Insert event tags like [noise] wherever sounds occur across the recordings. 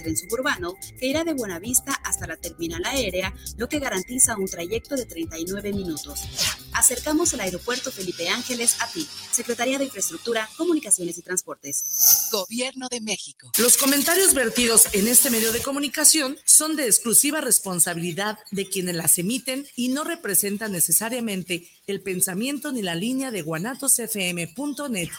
tren suburbano que irá de Buenavista hasta la terminal aérea, lo que garantiza un trayecto de 39 minutos. Acercamos el aeropuerto Felipe Ángeles a ti, Secretaría de Infraestructura, Comunicaciones y Transportes. Gobierno de México. Los comentarios vertidos en este medio de comunicación son de exclusiva responsabilidad de quienes las emiten y no representan necesariamente el pensamiento ni la línea de guanatosfm.net.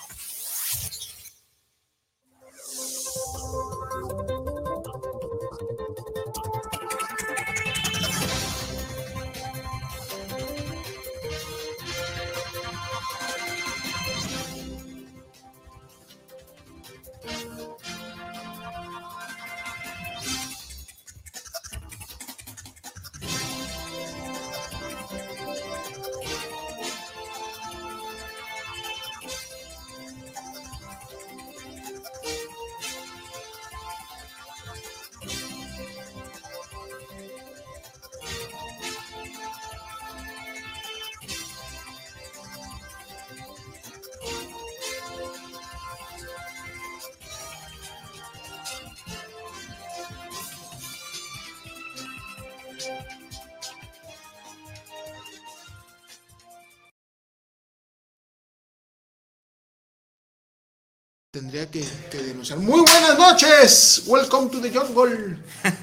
tendría que, denunciar. Muy buenas noches, welcome to the jungle.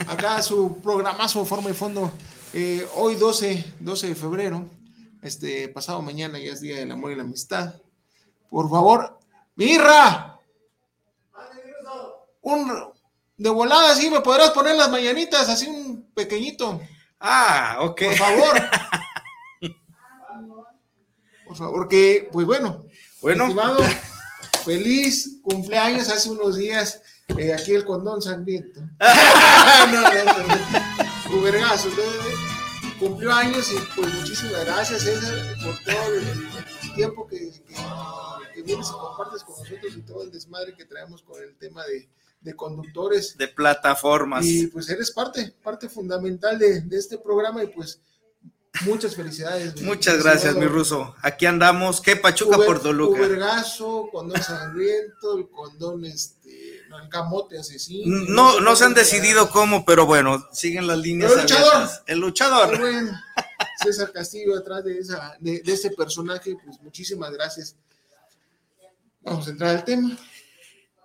Acá su programazo Forma y Fondo. Eh, hoy 12, 12 de febrero, este pasado mañana ya es Día del Amor y la Amistad. Por favor, Mirra, un de volada, sí, me podrás poner las mañanitas, así un pequeñito. Ah, ok. Por favor. [laughs] Por favor, que, pues bueno, bueno. Estimado, feliz cumpleaños hace unos días eh, aquí el condón sangriento. [laughs] no, no, no. cumplió años y pues muchísimas gracias César por todo el, tiempo que, que, vienes y compartes con nosotros y todo el desmadre que traemos con el tema de, de conductores. De plataformas. Y pues eres parte, parte fundamental de, de este programa y pues Muchas felicidades. Muchas gracias, mi ruso. Aquí andamos. ¿Qué Pachuca por Toluca? Ubergazo, condón sangriento, el condón este, el camote asesino. No, no, se han decidido cómo, pero bueno, siguen las líneas. el luchador. El luchador. César Castillo detrás de, esa, de, de ese personaje, pues muchísimas gracias. Vamos a entrar al tema.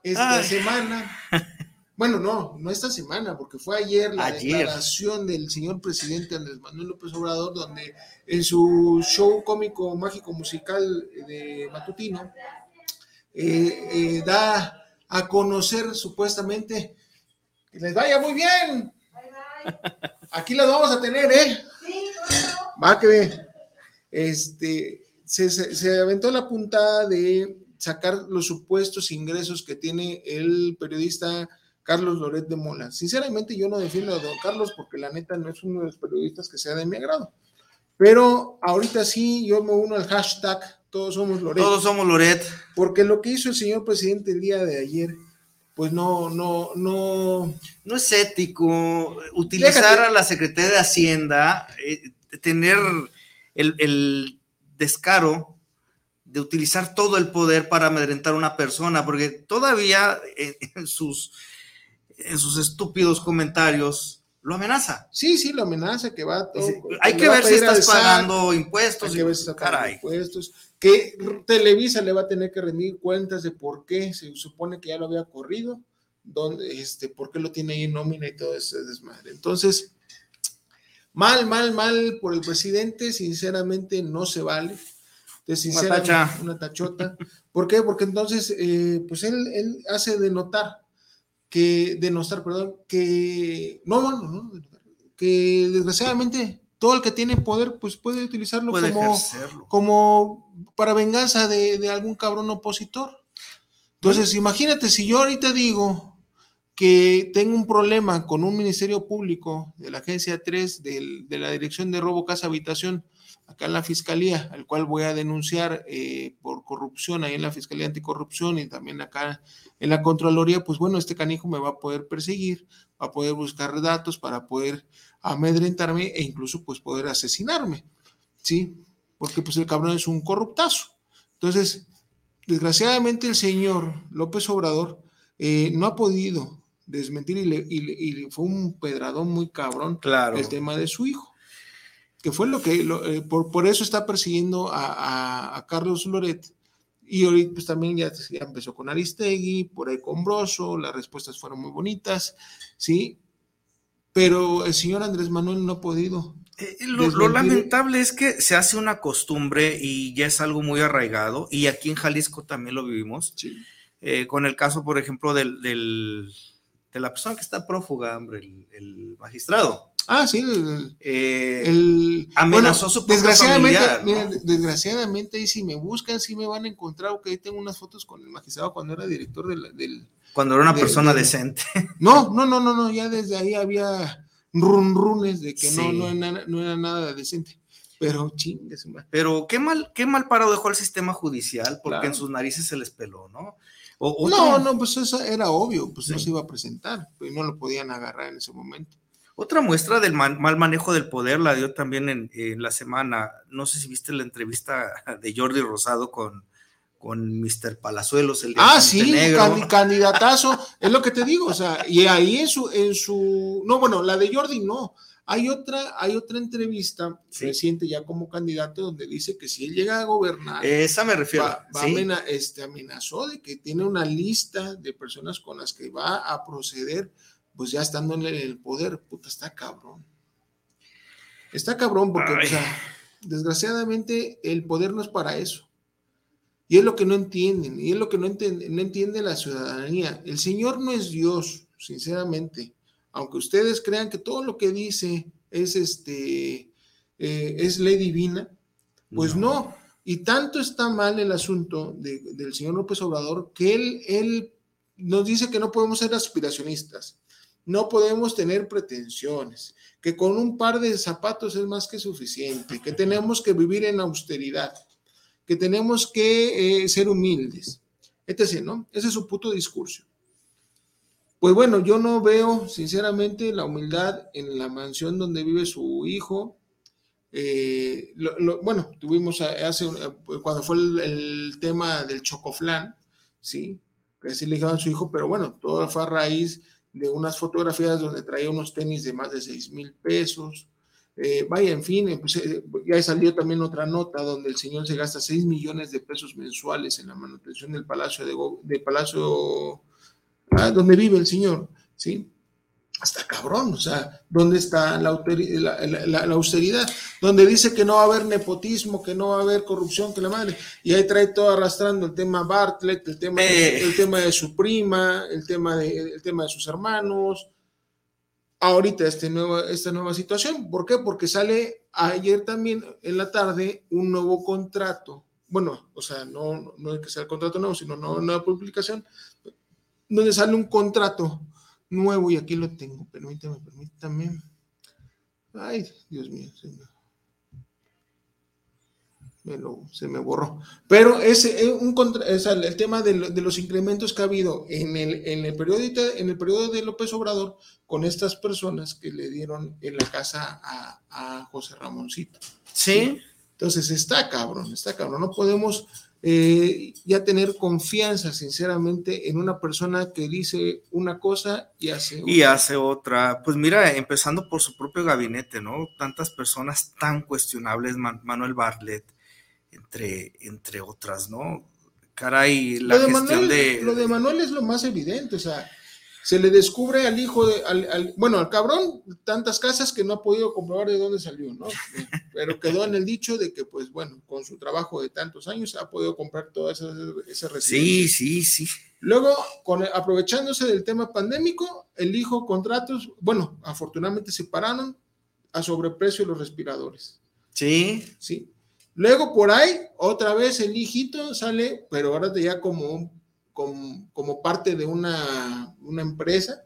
Esta semana bueno, no, no esta semana, porque fue ayer la declaración del señor presidente Andrés Manuel López Obrador, donde en su show cómico mágico musical de Matutino eh, eh, da a conocer supuestamente que les vaya muy bien. Aquí las vamos a tener, ¿eh? Va que ve. Este, se, se aventó la puntada de sacar los supuestos ingresos que tiene el periodista Carlos Loret de Mola. Sinceramente yo no defiendo a don Carlos porque la neta no es uno de los periodistas que sea de mi agrado. Pero ahorita sí, yo me uno al hashtag Todos somos Loret. Todos somos Loret. Porque lo que hizo el señor presidente el día de ayer, pues no, no, no. No es ético utilizar a la Secretaría de Hacienda, eh, tener el, descaro de utilizar todo el poder para amedrentar a una persona, porque todavía eh, en sus en sus estúpidos comentarios lo amenaza. Sí, sí, lo amenaza, que va todo. Hay que ver si estás pagando impuestos. Hay que ver si estás pagando impuestos. Que Televisa le va a tener que rendir cuentas de por qué se supone que ya lo había corrido, dónde, este, por qué lo tiene ahí en nómina y todo ese desmadre. Entonces, mal, mal, mal por el presidente, sinceramente no se vale. una, una tachota. ¿Por qué? Porque entonces, eh, pues él, él hace denotar que denostar, perdón, que no, no, no, que desgraciadamente todo el que tiene poder pues puede utilizarlo como, como para venganza de, algún cabrón opositor. Entonces, imagínate si yo ahorita digo que tengo un problema con un ministerio público de la agencia 3 de la Dirección de Robo Casa Habitación acá en la Fiscalía, al cual voy a denunciar eh, por corrupción ahí en la Fiscalía Anticorrupción y también acá en la Contraloría, pues bueno, este canijo me va a poder perseguir, va a poder buscar datos para poder amedrentarme e incluso pues poder asesinarme, ¿sí? Porque pues el cabrón es un corruptazo. Entonces, desgraciadamente el señor López Obrador eh, no ha podido desmentir y, fue un pedradón muy cabrón claro. el tema de su hijo. Que fue lo que, eh, por, eso está persiguiendo a, Carlos Loret. Y ahorita pues también ya, empezó con Aristegui, por ahí con Broso, las respuestas fueron muy bonitas, ¿sí? Pero el señor Andrés Manuel no ha podido. Eh, lo, lamentable es que se hace una costumbre y ya es algo muy arraigado, y aquí en Jalisco también lo vivimos, eh, con el caso, por ejemplo, del, de la persona que está prófuga, hombre, el, magistrado. Ah, sí, el, eh, amenazó su desgraciadamente, desgraciadamente, y si me buscan, sí me van a encontrar, que ahí tengo unas fotos con el magistrado cuando era director del... cuando era una persona decente. [laughs] No, no, no, no, no, ya desde ahí había run runes de que no, no, era, no era nada decente. Pero chingues, Pero qué mal, qué mal parado dejó el sistema judicial, porque en sus narices se les peló, ¿no? No, no, pues eso era obvio, pues no se iba a presentar, pues no lo podían agarrar en ese momento. Otra muestra del mal, manejo del poder la dio también en, la semana, no sé si viste la entrevista de Jordi Rosado con, con Mr. Palazuelos, el de Ah, sí, candidatazo, es lo que te digo, o sea, y ahí en su, en su, no, bueno, la de Jordi no, hay otra, hay otra entrevista reciente ya como candidato donde dice que si él llega a gobernar, esa me refiero, va, este, amenazó de que tiene una lista de personas con las que va a proceder, pues ya estando en el poder, puta, está cabrón. Está cabrón porque, o sea, desgraciadamente el poder no es para eso. Y es lo que no entienden, y es lo que no entiende, no entiende la ciudadanía. El Señor no es Dios, sinceramente aunque ustedes crean que todo lo que dice es este eh, es ley divina, pues no. Y tanto está mal el asunto del señor López Obrador que él, él nos dice que no podemos ser aspiracionistas, no podemos tener pretensiones, que con un par de zapatos es más que suficiente, que tenemos que vivir en austeridad, que tenemos que eh, ser humildes, etc. ¿no? Ese es su puto discurso. Pues bueno, yo no veo sinceramente la humildad en la mansión donde vive su hijo. Eh, bueno, tuvimos hace cuando fue el, tema del chocoflán, sí, que así le dijeron a su hijo, pero bueno, todo fue a raíz de unas fotografías donde traía unos tenis de más de 6 mil pesos. Eh, vaya, en fin, pues, eh, ya salió también otra nota donde el señor se gasta 6 millones de pesos mensuales en la manutención del Palacio de, de Palacio Ah, donde vive el Señor, ¿sí? Hasta cabrón, o sea, ¿dónde está la, austeridad? Donde dice que no va a haber nepotismo, que no va a haber corrupción, que la madre, y ahí trae todo arrastrando el tema Bartlett, el tema, eh. el tema de su prima, el tema de, el tema de sus hermanos, ahorita este nuevo, esta nueva situación. ¿Por qué? Porque sale ayer también en la tarde un nuevo contrato. Bueno, o sea, no, no es que sea el contrato nuevo, sino una nueva publicación donde sale un contrato nuevo y aquí lo tengo. Permítame, permítame. Ay, Dios mío. Se me, se me borró. Pero ese, un el tema de, los incrementos que ha habido en el, en, el periodo, en el periodo de López Obrador con estas personas que le dieron en la casa a, a José Ramoncito. ¿Sí? Entonces está cabrón, está cabrón. No podemos eh, ya tener confianza, sinceramente, en una persona que dice una cosa y hace otra. Y hace otra. Pues mira, empezando por su propio gabinete, ¿no? Tantas personas tan cuestionables, Manuel Bartlett, entre, entre otras, ¿no? Caray, la gestión de... Lo de Manuel es lo más evidente, o sea, se le descubre al hijo de, al, bueno, al cabrón, tantas casas que no ha podido comprobar de dónde salió, ¿no? [laughs] Pero quedó en el dicho de que, pues bueno, con su trabajo de tantos años ha podido comprar todas esas, esas Sí, sí, sí. Luego, con, aprovechándose del tema pandémico, el hijo contratos, bueno, afortunadamente se pararon a sobreprecio los respiradores. Sí. Sí. Luego por ahí, otra vez el hijito sale, pero ahora ya como un como, parte de una, empresa,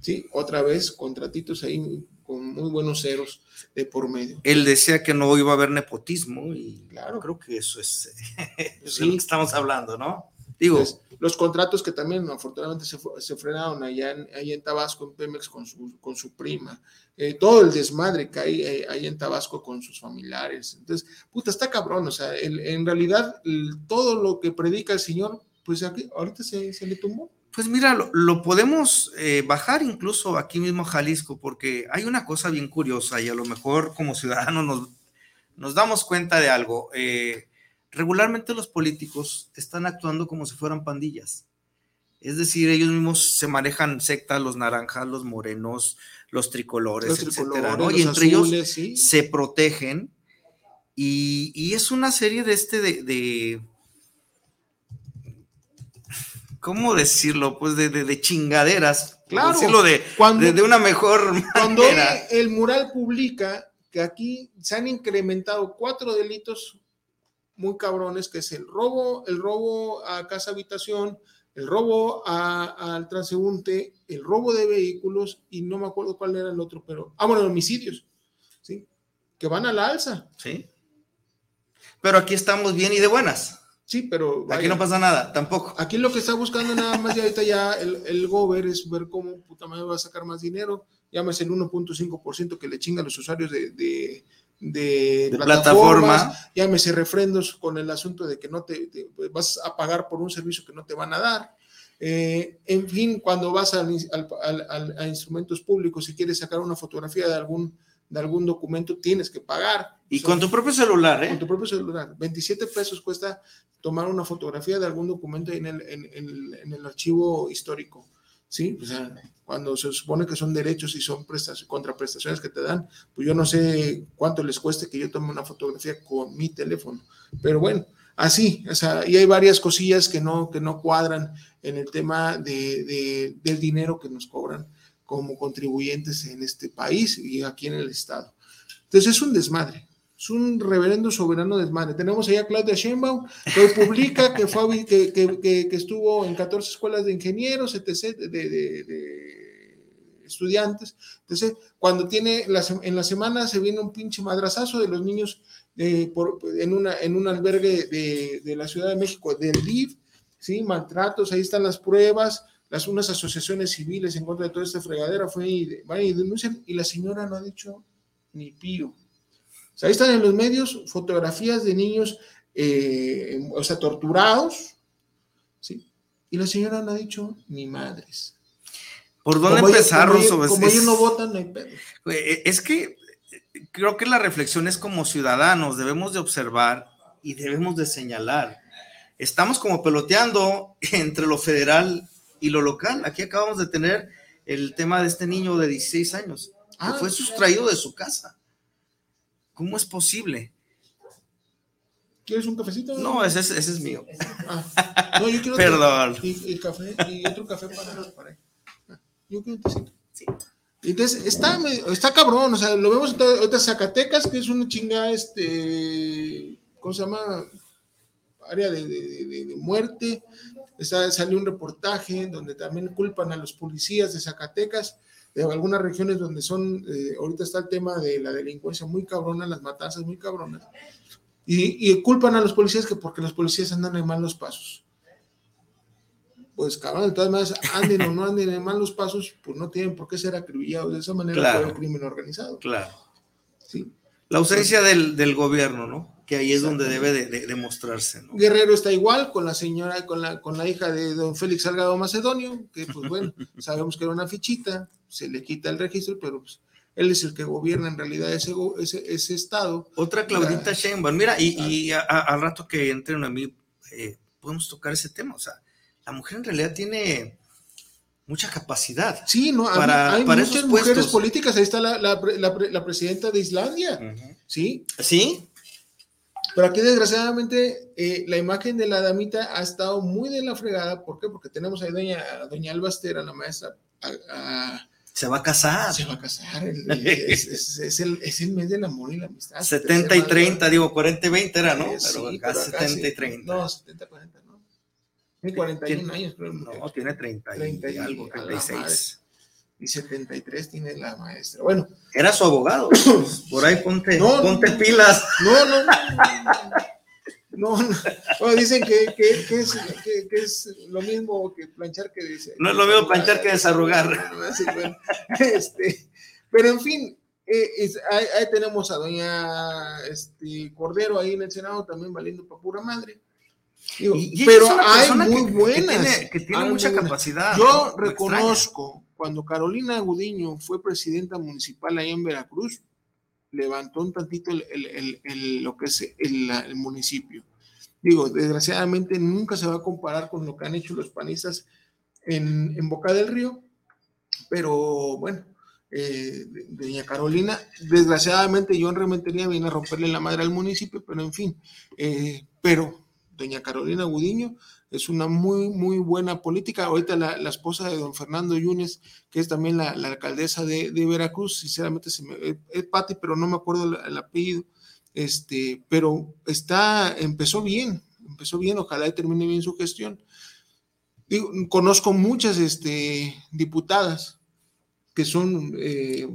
¿sí? Otra vez, contratitos ahí con muy buenos ceros de por medio. Él decía que no iba a haber nepotismo y claro, creo que eso es, [laughs] lo que estamos hablando, ¿no? Digo, los contratos que también afortunadamente se, frenaron allá en, en Tabasco, en Pemex, con su, con su prima, eh, todo el desmadre que hay eh, ahí en Tabasco con sus familiares. Entonces, puta, está cabrón, o sea, en realidad todo lo que predica el Señor pues aquí, ahorita se, le tumbó. Pues mira, lo, podemos eh, bajar incluso aquí mismo a Jalisco, porque hay una cosa bien curiosa y a lo mejor como ciudadanos nos, nos damos cuenta de algo. Eh, regularmente los políticos están actuando como si fueran pandillas. Es decir, ellos mismos se manejan sectas, los naranjas, los morenos, los tricolores, etcétera, Y entre ellos se protegen. Y, es una serie de este de, ¿cómo decirlo? Pues de, chingaderas. Claro. Decirlo de, de, una mejor [laughs] Cuando el mural publica que aquí se han incrementado cuatro delitos muy cabrones, que es el robo, el robo a casa habitación, el robo al transeúnte, el robo de vehículos y no me acuerdo cuál era el otro, pero, ah, bueno, homicidios, ¿sí? Que van a la alza. Sí. Pero aquí estamos bien y de buenas. Sí, pero... Aquí no pasa nada, tampoco. Aquí lo que está buscando nada más y ahorita ya el, el gober es ver cómo puta madre va a sacar más dinero. Llámese el 1.5% que le chinga a los usuarios de, de de, plataforma, llámese refrendos con el asunto de que no te, vas a pagar por un servicio que no te van a dar. Eh, en fin, cuando vas a instrumentos públicos y quieres sacar una fotografía de algún, de algún documento, tienes que pagar. Y con tu propio celular, ¿eh? Con tu propio celular. 27 pesos cuesta tomar una fotografía de algún documento en el, en el archivo histórico. ¿sí? O sea, cuando se supone que son derechos y son contraprestaciones que te dan, pues yo no sé cuánto les cueste que yo tome una fotografía con mi teléfono, pero bueno, así, o sea, y hay varias cosillas que no, que no cuadran en el tema de, del dinero que nos cobran como contribuyentes en este país y aquí en el Estado. Entonces es un desmadre. Es un reverendo soberano desmadre. Tenemos allá a Claudia Sheinbaum, que publica que, estuvo en 14 escuelas de ingenieros, etc., de, estudiantes. Entonces, cuando tiene, en la semana se viene un pinche madrazazo de los niños una, en un albergue de, la Ciudad de México, del DIF, ¿sí? maltratos, ahí están las pruebas, las unas asociaciones civiles en contra de toda esta fregadera fue y, y denuncian, y la señora no ha dicho ni pío ahí están en los medios fotografías de niños, eh, o sea, torturados, ¿sí? Y la señora no ha dicho ni madres. ¿Por dónde empezar, Como, como ellos no votan, no hay pedo. Eh, es que creo que la reflexión es como ciudadanos, debemos de observar y debemos de señalar. Estamos como peloteando [laughs] entre lo federal y lo local. Aquí acabamos de tener el tema de este niño de 16 años, que ah, fue sustraído de su casa. ¿Cómo es posible? ¿Quieres un cafecito? No, ese es, ese es mío. Ah, no, yo quiero Perdón. y, el café, y otro café para, para ah, Yo quiero un tecito. Sí. Entonces, está, está cabrón, o sea, lo vemos ahorita Zacatecas, que es una chinga, este, ¿cómo se llama? Área de, de, de, muerte. Está, salió un reportaje donde también culpan a los policías de Zacatecas de algunas regiones donde son, eh, ahorita está el tema de la delincuencia muy cabrona, las matanzas muy cabronas, y, culpan a los policías que porque los policías andan en malos pasos. Pues cabrón, de todas maneras, anden o no anden en malos pasos, pues no tienen por qué ser acribillados de esa manera por el crimen organizado. Claro. Sí. La ausencia del, del gobierno, ¿no? que ahí es donde debe de, demostrarse. ¿no? Guerrero está igual con la señora, con la, con la hija de don Félix Salgado Macedonio, que pues bueno, [laughs] sabemos que era una fichita, se le quita el registro, pero pues él es el que gobierna en realidad ese, ese, estado. Otra Claudita Sheinbaum, mira, y, al rato que entren a mí, eh, podemos tocar ese tema, o sea, la mujer en realidad tiene mucha capacidad. Sí, no, para, hay, muchas mujeres políticas, ahí está la, la, presidenta de Islandia, ¿sí? Sí, pero aquí, desgraciadamente, eh, la imagen de la damita ha estado muy de la fregada. ¿Por qué? Porque tenemos ahí doña, doña Albastera, la maestra. se va a casar. Se va a casar. [laughs] es, el, es, el, mes del amor y la amistad. 70 y 30, digo, 40 y 20 era, ¿no? pero acá 70 y 30. No, 70 y 40, ¿no? Tiene 41 años, creo. No, tiene 30 y, 30 y algo, 36 y 73 tiene la maestra. Bueno. Era su abogado. [coughs] Por ahí ponte, ponte pilas. No, no, no. no, dicen que, que, que, es, que, es, lo mismo que planchar que dice. No es lo mismo planchar que desarrugar. Este, pero en fin, eh, ahí, tenemos a doña este, Cordero ahí en el Senado también valiendo para pura madre. Pero hay muy buenas. Que tiene, mucha capacidad. Yo reconozco, cuando Carolina Gudiño fue presidenta municipal ahí en Veracruz, levantó un tantito el, lo que es el, municipio. Digo, desgraciadamente nunca se va a comparar con lo que han hecho los panistas en, en Boca del Río, pero bueno, eh, doña Carolina, desgraciadamente yo en Rementería vine a romperle la madre al municipio, pero en fin, eh, pero doña Carolina Gudiño es una muy, muy buena política. Ahorita la, esposa de don Fernando Yunes, que es también la, alcaldesa de, Veracruz, sinceramente me, es Pati, pero no me acuerdo el, apellido, este, pero está, empezó bien, empezó bien, ojalá y termine bien su gestión. conozco muchas este, diputadas que son eh,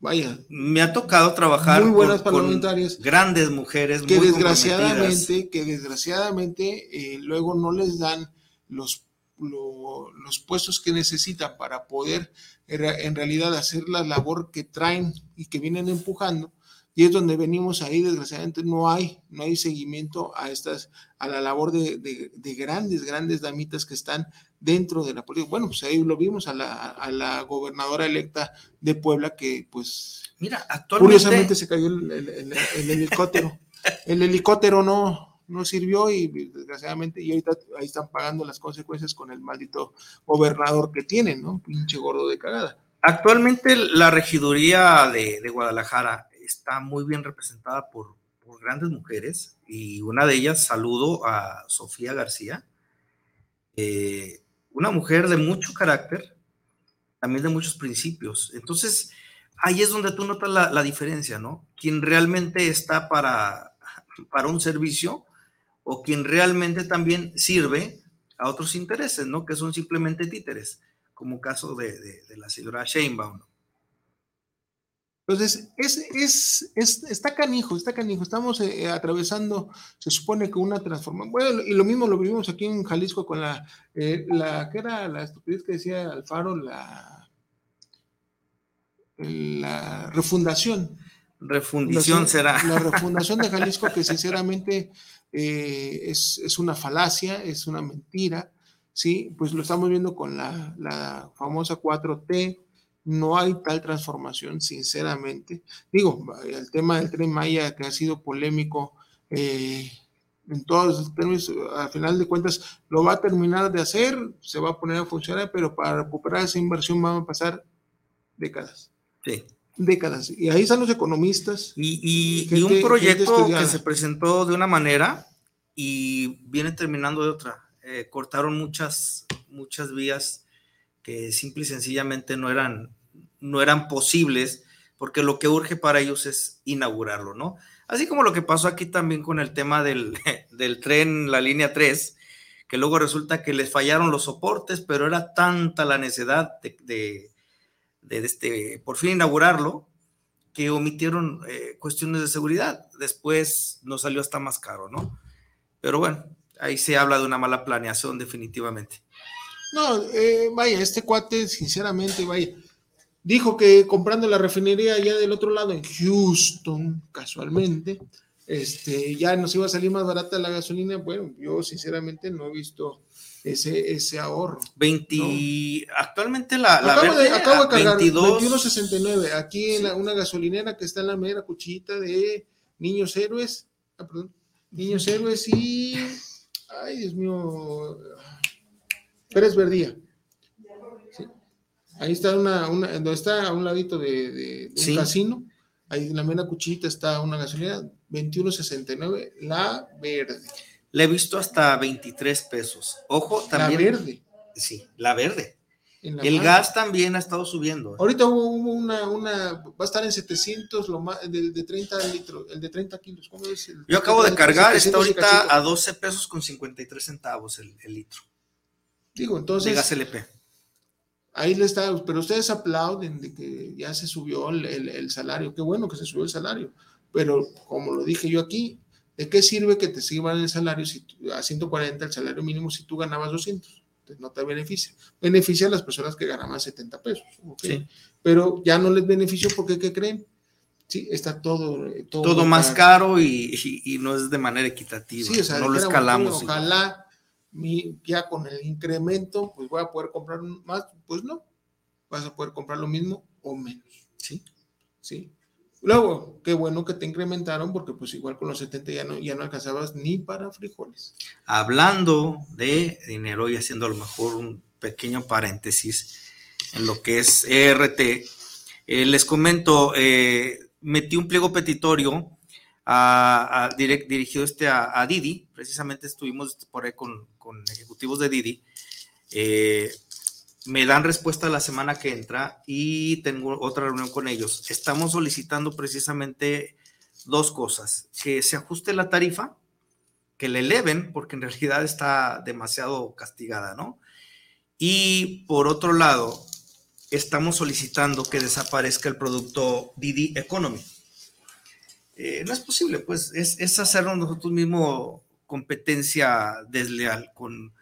vaya. Me ha tocado trabajar muy buenas parlamentarias, grandes mujeres, que desgraciadamente, que desgraciadamente eh, luego no les dan los, los puestos que necesitan para poder en realidad hacer la labor que traen y que vienen empujando y es donde venimos ahí, desgraciadamente no hay, no hay seguimiento a estas, a la labor de, de, grandes, grandes damitas que están dentro de la política. Bueno, pues ahí lo vimos a la, a la gobernadora electa de Puebla que pues Mira, actualmente... curiosamente se cayó el, el, helicóptero. [laughs] el helicóptero no, no sirvió y desgraciadamente y ahorita ahí están pagando las consecuencias con el maldito gobernador que tienen, ¿no? Pinche gordo de cagada. Actualmente la regiduría de, de Guadalajara está muy bien representada por, grandes mujeres y una de ellas saludo a Sofía García, eh, una mujer de mucho carácter, también de muchos principios. Entonces, ahí es donde tú notas la, diferencia, ¿no? Quien realmente está para, para un servicio o quien realmente también sirve a otros intereses, ¿no? Que son simplemente títeres, como caso de, de la señora Sheinbaum. Entonces, es, es, está canijo, está canijo. Estamos eh, atravesando, se supone que una transformación. Bueno, y lo mismo lo vivimos aquí en Jalisco con la, eh, la que era la estupidez que decía Alfaro, la, la refundación. Refundición será. La refundación de [laughs] Jalisco, que sinceramente eh, es, es, una falacia, es una mentira. Sí, pues lo estamos viendo con la, la famosa 4T, no hay tal transformación, sinceramente. Digo, el tema del tren Maya que ha sido polémico eh, en todos los términos, al final de cuentas lo va a terminar de hacer, se va a poner a funcionar, pero para recuperar esa inversión van a pasar décadas. Sí. Décadas. Y ahí están los economistas. Y, un proyecto que se presentó de una manera y viene terminando de otra. Eh, cortaron muchas, muchas vías que simple y sencillamente no eran, no eran posibles, porque lo que urge para ellos es inaugurarlo, ¿no? Así como lo que pasó aquí también con el tema del, [laughs] del tren, la línea 3, que luego resulta que les fallaron los soportes, pero era tanta la necesidad de, de, este, por fin inaugurarlo, que omitieron eh, cuestiones de seguridad. Después nos salió hasta más caro, ¿no? Pero bueno, ahí se habla de una mala planeación definitivamente. No, eh, vaya, este cuate, sinceramente, vaya, dijo que comprando la refinería allá del otro lado, en Houston, casualmente, este, ya nos iba a salir más barata la gasolina. Bueno, yo sinceramente no he visto ese, ese ahorro. 20, actualmente la, acabo, de, acabo de cargar 21.69, aquí en una gasolinera que está en la mera cuchillita de Niños Héroes, ah, perdón, Niños Héroes y, ay Dios mío, Pérez Verdía. Ahí está una, una, donde está a un ladito de, un casino. Ahí en la mena cuchita está una gasolina 21.69, la verde. Le he visto hasta 23 pesos. Ojo, también. La verde. Sí, la verde. el gas también ha estado subiendo. ¿eh? Ahorita hubo una, una, va a estar en 700, lo más, el de 30 litros, el de 30 kilos. ¿Cómo es? Yo acabo de cargar, está ahorita a 12 pesos con 53 centavos el litro. Digo, entonces. gas LP. Ahí le está, pero ustedes aplauden de que ya se subió el, salario. Qué bueno que se subió el salario. Pero como lo dije yo aquí, ¿de qué sirve que te sigan el salario si, a 140 el salario mínimo si tú ganabas 200? Entonces no te beneficia. Beneficia a las personas que ganaban 70 pesos. Sí. Pero ya no les benefició porque, ¿qué creen? Sí, está todo. Todo, más caro y, no es de manera equitativa. Sí, o sea, no lo escalamos. ojalá ya con el incremento, pues voy a poder comprar más. Pues no, vas a poder comprar lo mismo o menos. Sí. Sí. Luego, qué bueno que te incrementaron porque pues igual con los 70 ya no, ya no alcanzabas ni para frijoles. Hablando de dinero y haciendo a lo mejor un pequeño paréntesis en lo que es ERT, eh, les comento, eh, metí un pliego petitorio a, dirigido este a, Didi, precisamente estuvimos por ahí con, ejecutivos de Didi. Eh, me dan respuesta la semana que entra y tengo otra reunión con ellos. Estamos solicitando precisamente dos cosas, que se ajuste la tarifa, que le eleven, porque en realidad está demasiado castigada, ¿no? Y por otro lado, estamos solicitando que desaparezca el producto Didi Economy. Eh, no es posible, pues es, es hacernos nosotros mismos competencia desleal con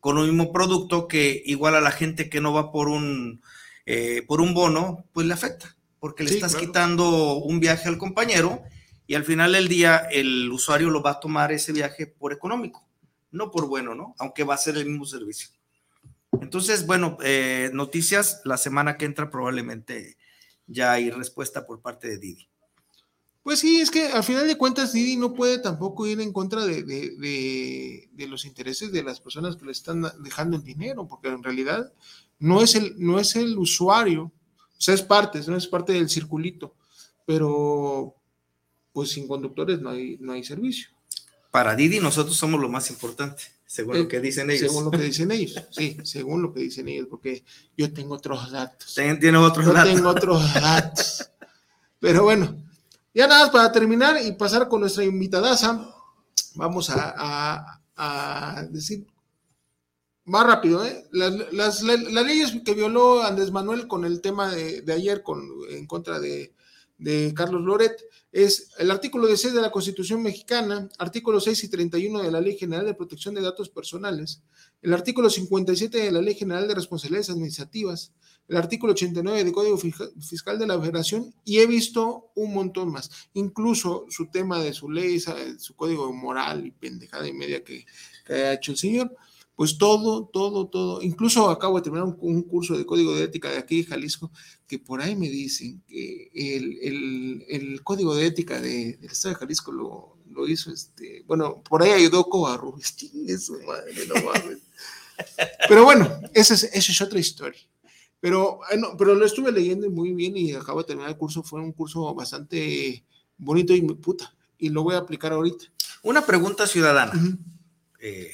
con un mismo producto que igual a la gente que no va por un, eh, por un bono, pues le afecta, porque le estás quitando un viaje al compañero y al final del día el usuario lo va a tomar ese viaje por económico, no por bueno, ¿no? Aunque va a ser el mismo servicio. Entonces, bueno, eh, noticias, la semana que entra probablemente ya hay respuesta por parte de Didi. Pues sí, es que al final de cuentas Didi no puede tampoco ir en contra de, los intereses de las personas que le están dejando el dinero, porque en realidad no es el, no es el usuario, o sea, es parte, no es parte del circulito, pero pues sin conductores no hay, no hay servicio. Para Didi nosotros somos lo más importante, según lo eh, que dicen ellos. Según lo que dicen ellos, [laughs] sí, según lo que dicen ellos, porque yo tengo otros datos. Tiene otros yo datos. Tengo otros [laughs] datos. Pero bueno, ya nada más para terminar y pasar con nuestra invitadaza, vamos a, decir más rápido, ¿eh? las, leyes que violó Andrés Manuel con el tema de, ayer con, en contra de, Carlos Loret es el artículo 16 de la Constitución mexicana, artículo 6 y 31 de la Ley General de Protección de Datos Personales, el artículo 57 de la Ley General de Responsabilidades Administrativas, el artículo 89 del Código Fiscal de la Federación y he visto un montón más. Incluso su tema de su ley, su código moral y pendejada y media que, ha hecho el señor, pues todo, todo, todo. Incluso acabo de terminar un, curso de código de ética de aquí de Jalisco, que por ahí me dicen que el, código de ética del Estado de Jalisco lo, hizo este, bueno, por ahí ayudó Covarrubias, eso, madre, no mames. Pero bueno, esa es, esa es otra historia. Pero, eh, pero lo estuve leyendo muy bien y acabo de terminar el curso. Fue un curso bastante bonito y puta. Y lo voy a aplicar ahorita. Una pregunta ciudadana. Eh,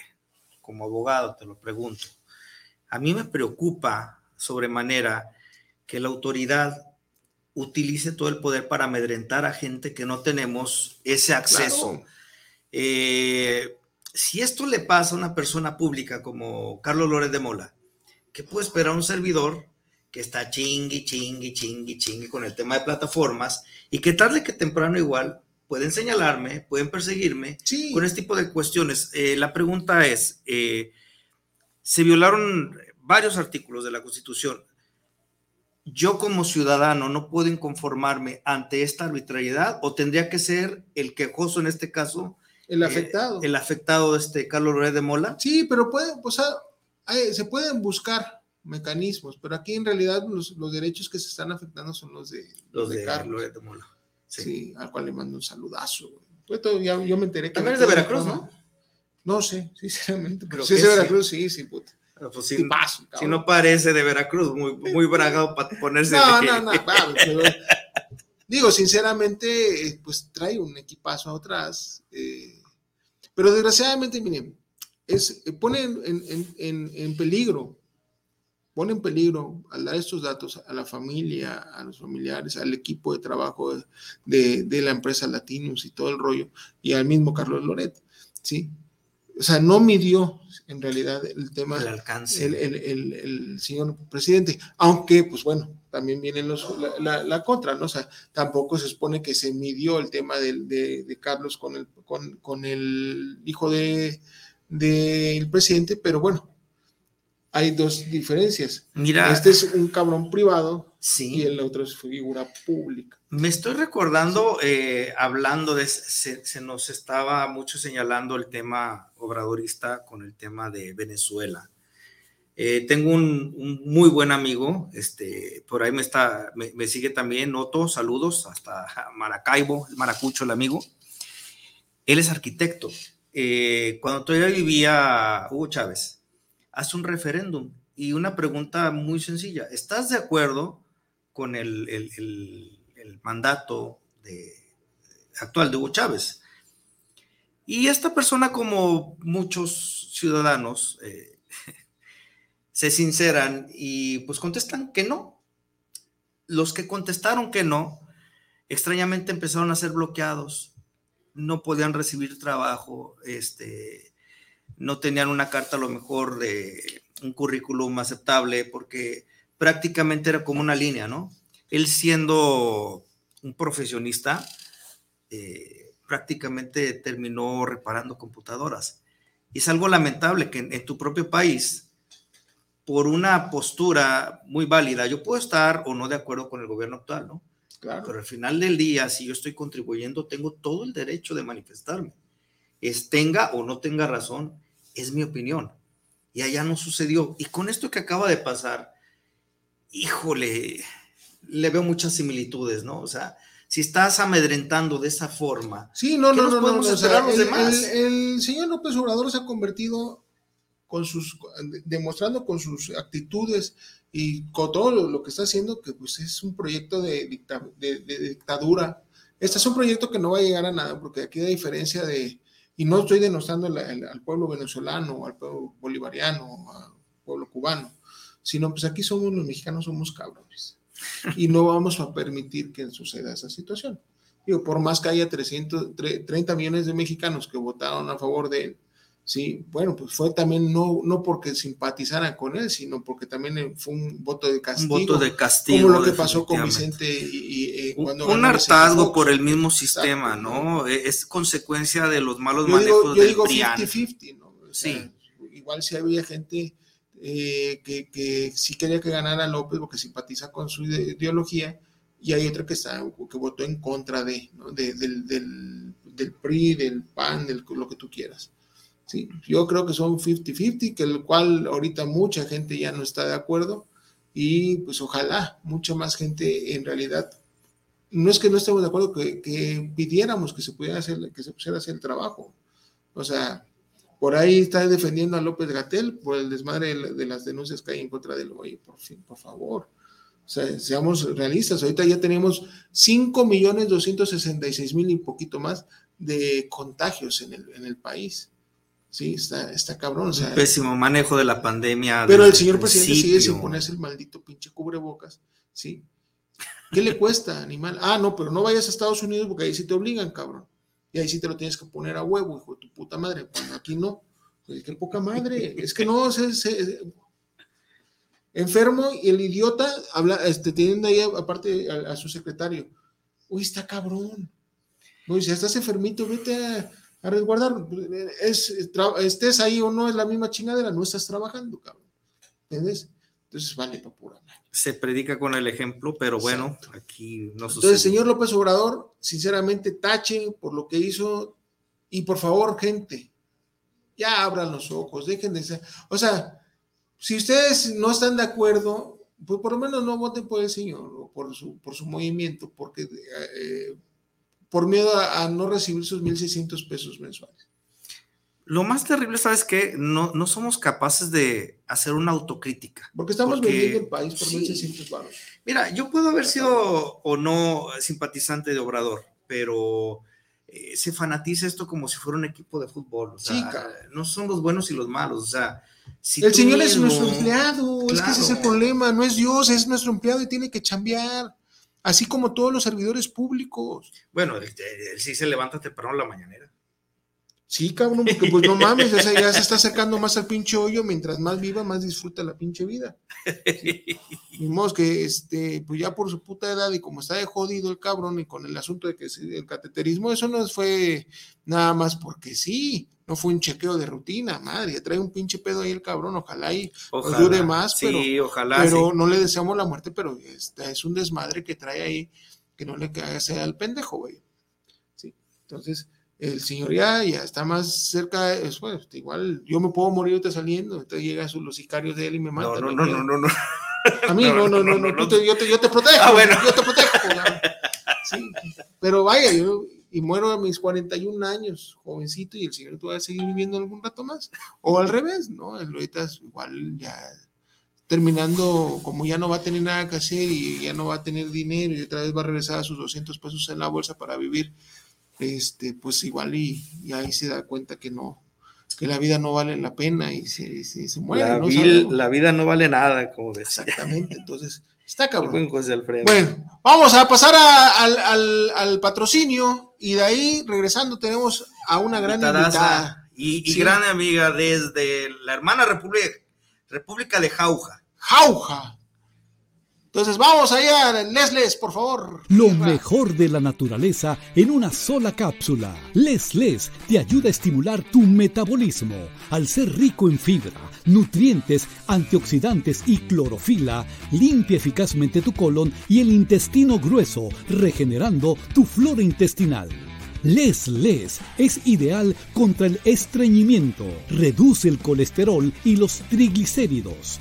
como abogado te lo pregunto. A mí me preocupa sobremanera que la autoridad utilice todo el poder para amedrentar a gente que no tenemos ese acceso. Eh, si esto le pasa a una persona pública como Carlos Lórez de Mola, ¿qué puede esperar un servidor que está chingui, chingui, chingui, chingui con el tema de plataformas y que tarde que temprano igual pueden señalarme, pueden perseguirme con este tipo de cuestiones. Eh, la pregunta es, eh, se violaron varios artículos de la Constitución. Yo como ciudadano no puedo inconformarme ante esta arbitrariedad o tendría que ser el quejoso en este caso. El eh, afectado. el afectado, este Carlos López de Mola. Sí, pero puede, o sea, se pueden buscar mecanismos, pero aquí en realidad los, derechos que se están afectando son los de, los, de, Carlos. De Mola. Sí. al cual le mando un saludazo. Yo me enteré que... También es de Veracruz, ¿no? No sé, sinceramente, pero sí es de Veracruz, sí, sí, puta. Pues si, si, no parece de Veracruz, muy, muy bragado para ponerse. No, no, no, [laughs] digo, sinceramente, pues trae un equipazo atrás. Eh, pero desgraciadamente, miren, es, pone en, en, en peligro pone en peligro al dar estos datos a la familia, a los familiares, al equipo de trabajo de, la empresa Latinus y todo el rollo, y al mismo Carlos Loret, ¿sí? O sea, no midió en realidad el tema, el alcance, el, señor presidente, aunque, pues bueno, también vienen los, la, contra, ¿no? O sea, tampoco se supone que se midió el tema de, Carlos con el, con, el hijo del de, presidente, pero bueno, hay dos diferencias. Mira. Este es un cabrón privado Sí. y el otro es figura pública. Me estoy recordando, eh, hablando de, se, se nos estaba mucho señalando el tema obradorista con el tema de Venezuela. Eh, tengo un, un muy buen amigo, este, por ahí me, está, me, me sigue también, Otto, saludos, hasta Maracaibo, el Maracucho, el amigo. Él es arquitecto. Eh, cuando todavía vivía Hugo Chávez, hace un referéndum y una pregunta muy sencilla. ¿Estás de acuerdo con el, el- el- el mandato de, actual de Hugo Chávez? Y esta persona, como muchos ciudadanos, eh, [laughs] se sinceran y pues contestan que no. Los que contestaron que no, extrañamente empezaron a ser bloqueados, no podían recibir trabajo, este, no tenían una carta a lo mejor de un currículum aceptable porque prácticamente era como una línea, ¿no? Él siendo un profesionista, eh, prácticamente terminó reparando computadoras. Y es algo lamentable que en, en tu propio país, por una postura muy válida, yo puedo estar o no de acuerdo con el gobierno actual, ¿no? Claro. Pero al final del día, si yo estoy contribuyendo, tengo todo el derecho de manifestarme. Es tenga o no tenga razón, es mi opinión. Y allá no sucedió. Y con esto que acaba de pasar, híjole, le veo muchas similitudes, ¿no? O sea, si estás amedrentando de esa forma, Sí, no, ¿Qué no, nos no, no, podemos no, o sea, esperar los el, demás? el- el señor López Obrador se ha convertido con sus, demostrando con sus actitudes y con todo lo, lo que está haciendo, que pues es un proyecto de, dicta- de- de dictadura. Este es un proyecto que no va a llegar a nada, porque aquí a diferencia de, y no estoy denostando al, al- al pueblo venezolano, al pueblo bolivariano, al pueblo cubano, sino pues aquí somos los mexicanos, somos cabrones. [laughs] Y no vamos a permitir que suceda esa situación. Digo, por más que haya 300, tre- 30 millones de mexicanos que votaron a favor de él, sí, bueno, pues fue también no, no porque simpatizaran con él, sino porque también eh, fue un voto de un castigo. voto de castigo. como lo que pasó con. Vicente y, y, eh, Un, cuando un hartazgo por el mismo sistema, Exacto, ¿no? E, Es consecuencia de los malos Yo manejos digo, yo del digo PRIAN. 50-50, ¿no? O sea, Sí. Igual si había gente eh, que, que sí quería que ganara López porque simpatiza con su ide- ideología, y hay otra que, está, que votó en contra de, ¿no? De- del, del, del PRI, del PAN, del lo que tú quieras. Sí, yo creo que son 50-50, que el cual ahorita mucha gente ya no está de acuerdo, y pues ojalá mucha más gente en realidad no es que no estemos de acuerdo, que, pidiéramos que se pudiera hacer, que se pusiera hacer el trabajo. O sea, por ahí está defendiendo a López Gatel por el desmadre de, de las denuncias que hay en contra de él. Oye, por fin, por favor. O sea, seamos realistas. Ahorita ya tenemos 5 millones 266 mil y poquito más de contagios en el, en el país. Sí, está, está cabrón. O sea, Un pésimo manejo de la pandemia. pero el señor presidente sigue sin ponerse el maldito pinche cubrebocas, ¿sí? ¿Qué le cuesta, animal? Ah, no, pero no vayas a Estados Unidos porque ahí sí te obligan, cabrón. Y ahí sí te lo tienes que poner a huevo, hijo de tu puta madre. Cuando aquí no. Pues, qué poca madre. Es que no, se, se- enfermo y el idiota habla, este, teniendo ahí aparte a, a su secretario. Uy, está cabrón. No, si estás enfermito, vete a, a resguardar. Es, estés ahí o no, es la misma chingadera, no estás trabajando, cabrón. ¿Entiendes? Entonces vale para pura madre. Se predica con el ejemplo, pero bueno, aquí no sucede. Entonces, señor López Obrador, sinceramente, tache por lo que hizo y por favor, gente, ya abran los ojos, dejen de ser. O sea, si ustedes no están de acuerdo, pues por lo menos no voten por el señor o por su, por su movimiento, porque eh, por miedo a, a no recibir sus 1.600 pesos mensuales. Lo más terrible, ¿sabes qué? No, no somos capaces de hacer una autocrítica. Porque estamos Porque- vendiendo el país por sí. 1.600 baros. Mira, yo puedo haber sido o no simpatizante de Obrador, pero eh, se fanatiza esto como si fuera un equipo de fútbol. O sea, Sí, no son los buenos y los malos. O sea, si el señor es mismo- nuestro empleado, es que ese es el Claro. problema, no es Dios, es nuestro empleado y tiene que chambear, así como todos los servidores públicos. Bueno, él, él sí se levanta temprano a la mañanera. Sí, cabrón, porque pues no mames, ya se está acercando más al pinche hoyo, mientras más viva, más disfruta la pinche vida. [laughs] Y que, este, pues ya por su puta edad y como está de jodido el cabrón y con el asunto de que el cateterismo, eso no fue nada más porque sí, no fue un chequeo de rutina, madre, trae un pinche pedo ahí el cabrón, ojalá y dure más, pero, pero no le deseamos la muerte, pero este, es un desmadre que trae ahí, que no le sea al pendejo, güey. Sí, entonces el señor ya, está más cerca, de, pues, igual yo me puedo morir ahorita saliendo, entonces llegan los sicarios de él y me matan. No, no, no, no, no, A mí, [laughs] no, no, no, no, yo, te, yo te protejo, ah, bueno. yo te protejo. Sí, pero vaya, yo, y muero a mis 41 años, jovencito, y el señor tú vas a seguir viviendo algún rato más, o al revés, ¿no? El ahorita igual ya terminando, como ya no va a tener nada que hacer y ya no va a tener dinero y otra vez va a regresar a sus 200 pesos en la bolsa para vivir este, pues igual y, ahí se da cuenta que no, que la vida no vale la pena y se, se, muere. La, la, vida no vale nada, como decía. Exactamente, entonces está cabrón. Bueno, vamos a pasar al, patrocinio y de ahí regresando tenemos a una gran invitada. Y, gran amiga desde la hermana República, República de Jauja. Jauja. Entonces vamos allá, Lesles, por favor. Lo mejor de la naturaleza en una sola cápsula. Lesles te ayuda a estimular tu metabolismo. Al ser rico en fibra, nutrientes, antioxidantes y clorofila, limpia eficazmente tu colon y el intestino grueso, regenerando tu flora intestinal. Les Les es ideal contra el estreñimiento, reduce el colesterol y los triglicéridos,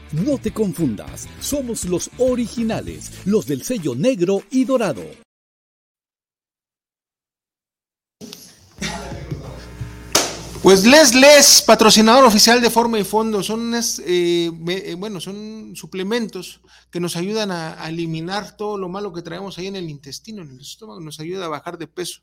No te confundas, somos los originales, los del sello negro y dorado. Pues Les Les, patrocinador oficial de Forma y Fondo, son eh, eh, bueno, son suplementos que nos ayudan a, eliminar todo lo malo que traemos ahí en el intestino, en el estómago, nos ayuda a bajar de peso,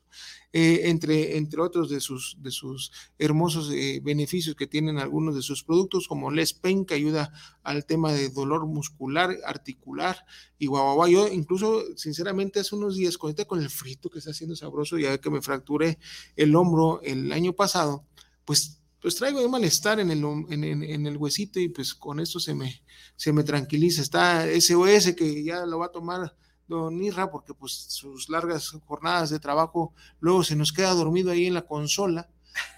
eh, entre, entre otros de sus, de sus hermosos beneficios que tienen algunos de sus productos, como Les Pain, que ayuda al tema de dolor muscular, articular, y guau, Yo incluso, sinceramente, hace unos días, conecté con el frito que está haciendo sabroso, ya que me fracturé el hombro el año pasado, pues, pues traigo de malestar en el, en, el huesito y pues con esto se me, se me tranquiliza. Está SOS que ya lo va a tomar don Irra porque pues sus largas jornadas de trabajo luego se nos queda dormido ahí en la consola.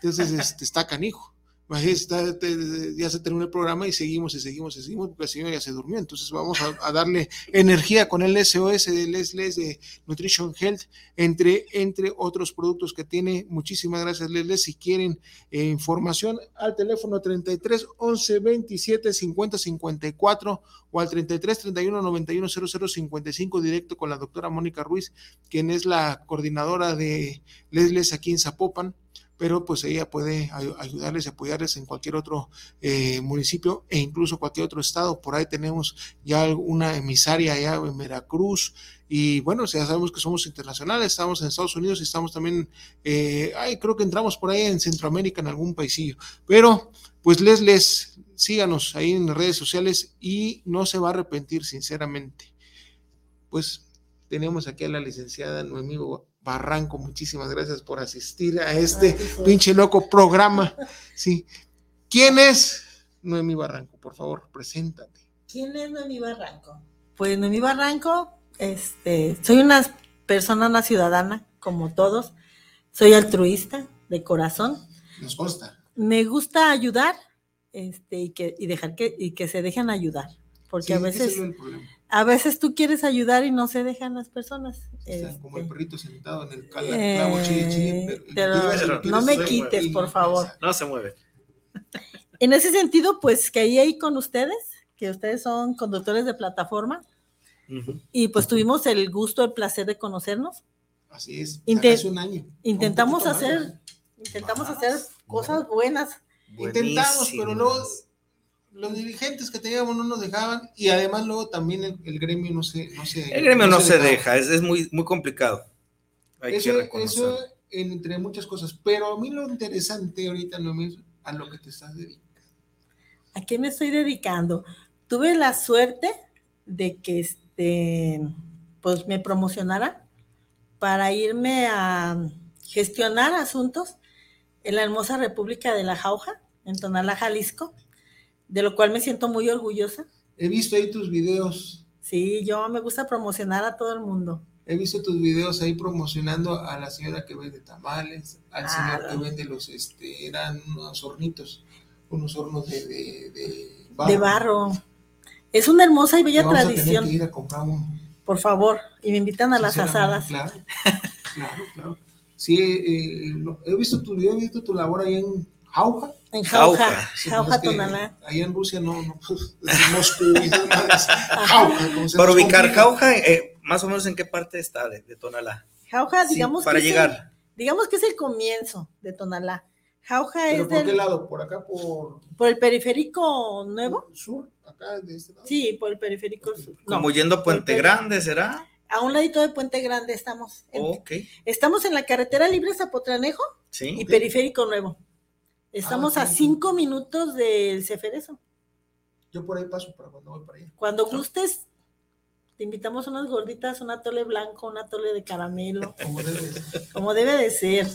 Entonces este, está canijo ya se terminó el programa y seguimos y seguimos y seguimos porque el señor ya se durmió. Entonces vamos a, darle energía con el SOS de Les Les de Nutrition Health, entre, entre otros productos que tiene. Muchísimas gracias, Les Les. Si quieren eh, información, al teléfono 33 11 27 50 54 o al 33 31 91 00 55 directo con la doctora Mónica Ruiz, quien es la coordinadora de Les Les aquí en Zapopan pero pues ella puede ayudarles y apoyarles en cualquier otro eh, municipio e incluso cualquier otro estado. Por ahí tenemos ya una emisaria allá en Veracruz y bueno, ya sabemos que somos internacionales, estamos en Estados Unidos y estamos también, eh, ay, creo que entramos por ahí en Centroamérica, en algún paisillo. Pero pues les, les, síganos ahí en las redes sociales y no se va a arrepentir, sinceramente. Pues tenemos aquí a la licenciada Noemí Barranco, muchísimas gracias por asistir a este pinche loco programa. Sí. ¿Quién es Noemí Barranco? Por favor, preséntate. ¿Quién es Noemí Barranco? Pues Noemí Barranco, este, soy una persona, una ciudadana, como todos. Soy altruista de corazón. Nos consta. Me gusta ayudar este, y, que, y dejar que, y que se dejen ayudar. Porque a veces a veces tú quieres ayudar y no se dejan las personas. como el este, perrito sentado en el clavo, eh, pero, no me quites, por favor. No se mueve. En ese sentido, pues que ahí con ustedes, que ustedes son conductores de plataforma, y pues tuvimos el gusto, el placer de conocernos. Así es, hace un año. Intentamos hacer Intentamos hacer cosas buenas. Intentamos, pero luego los dirigentes que teníamos no nos dejaban y además luego también el, gremio no se, no se El gremio no, se, deja, es, es, muy, muy complicado. Hay eso, que eso entre muchas cosas, pero a mí lo interesante ahorita no es a lo que te estás dedicando. ¿A qué me estoy dedicando? Tuve la suerte de que este, pues me promocionara para irme a gestionar asuntos en la hermosa República de la Jauja, en Tonalá, Jalisco de lo cual me siento muy orgullosa. He visto ahí tus videos. Sí, yo me gusta promocionar a todo el mundo. He visto tus videos ahí promocionando a la señora que vende tamales, al señor que vende los, este, eran unos hornitos, unos hornos de, de, barro. De barro. Es una hermosa y bella tradición. ir a comprar Por favor, y me invitan a las asadas. Claro, claro, claro. Sí, eh, he visto tu video, he visto tu labor ahí en Jauja. En Jauja, Jauja, Tonalá. Ahí en Rusia no, no pues, Moscú [laughs] Jauja. Para ubicar Jauja, eh, más o menos en qué parte está de, Tonalá. Jauja, digamos para llegar. digamos que es el comienzo de Tonalá. Jauja es ¿Por qué lado? ¿Por acá? ¿Por, por el periférico nuevo? Sur, acá de este lado. Sí, por el periférico sur. Como yendo a Puente Grande, ¿será? A un ladito de Puente Grande estamos. Estamos en la carretera libre Zapotranejo sí, y periférico nuevo. Estamos ah, a cinco minutos del Ceferezo. Yo por ahí paso para cuando voy para allá. Cuando gustes, te invitamos unas gorditas, un atole blanco, un atole de caramelo. [laughs] Como debe de ser. Como debe de ser.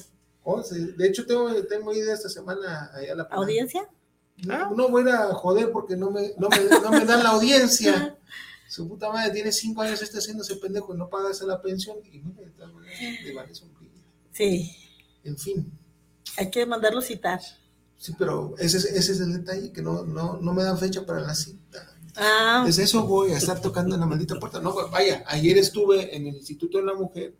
Oh, De hecho, tengo, tengo idea esta semana allá a la ¿Audiencia? No, no, voy a joder porque no me, no me, no me dan la audiencia. [laughs] Su puta madre tiene cinco años, está haciendo ese pendejo y no paga esa la pensión. Y mira, de vale Sí. En fin. Hay que mandarlo citar. Sí, pero ese, ese es el detalle, que no, no, no me dan fecha para la cita. Ah. Desde eso voy a estar tocando en la maldita puerta. No, vaya, ayer estuve en el Instituto de la Mujer.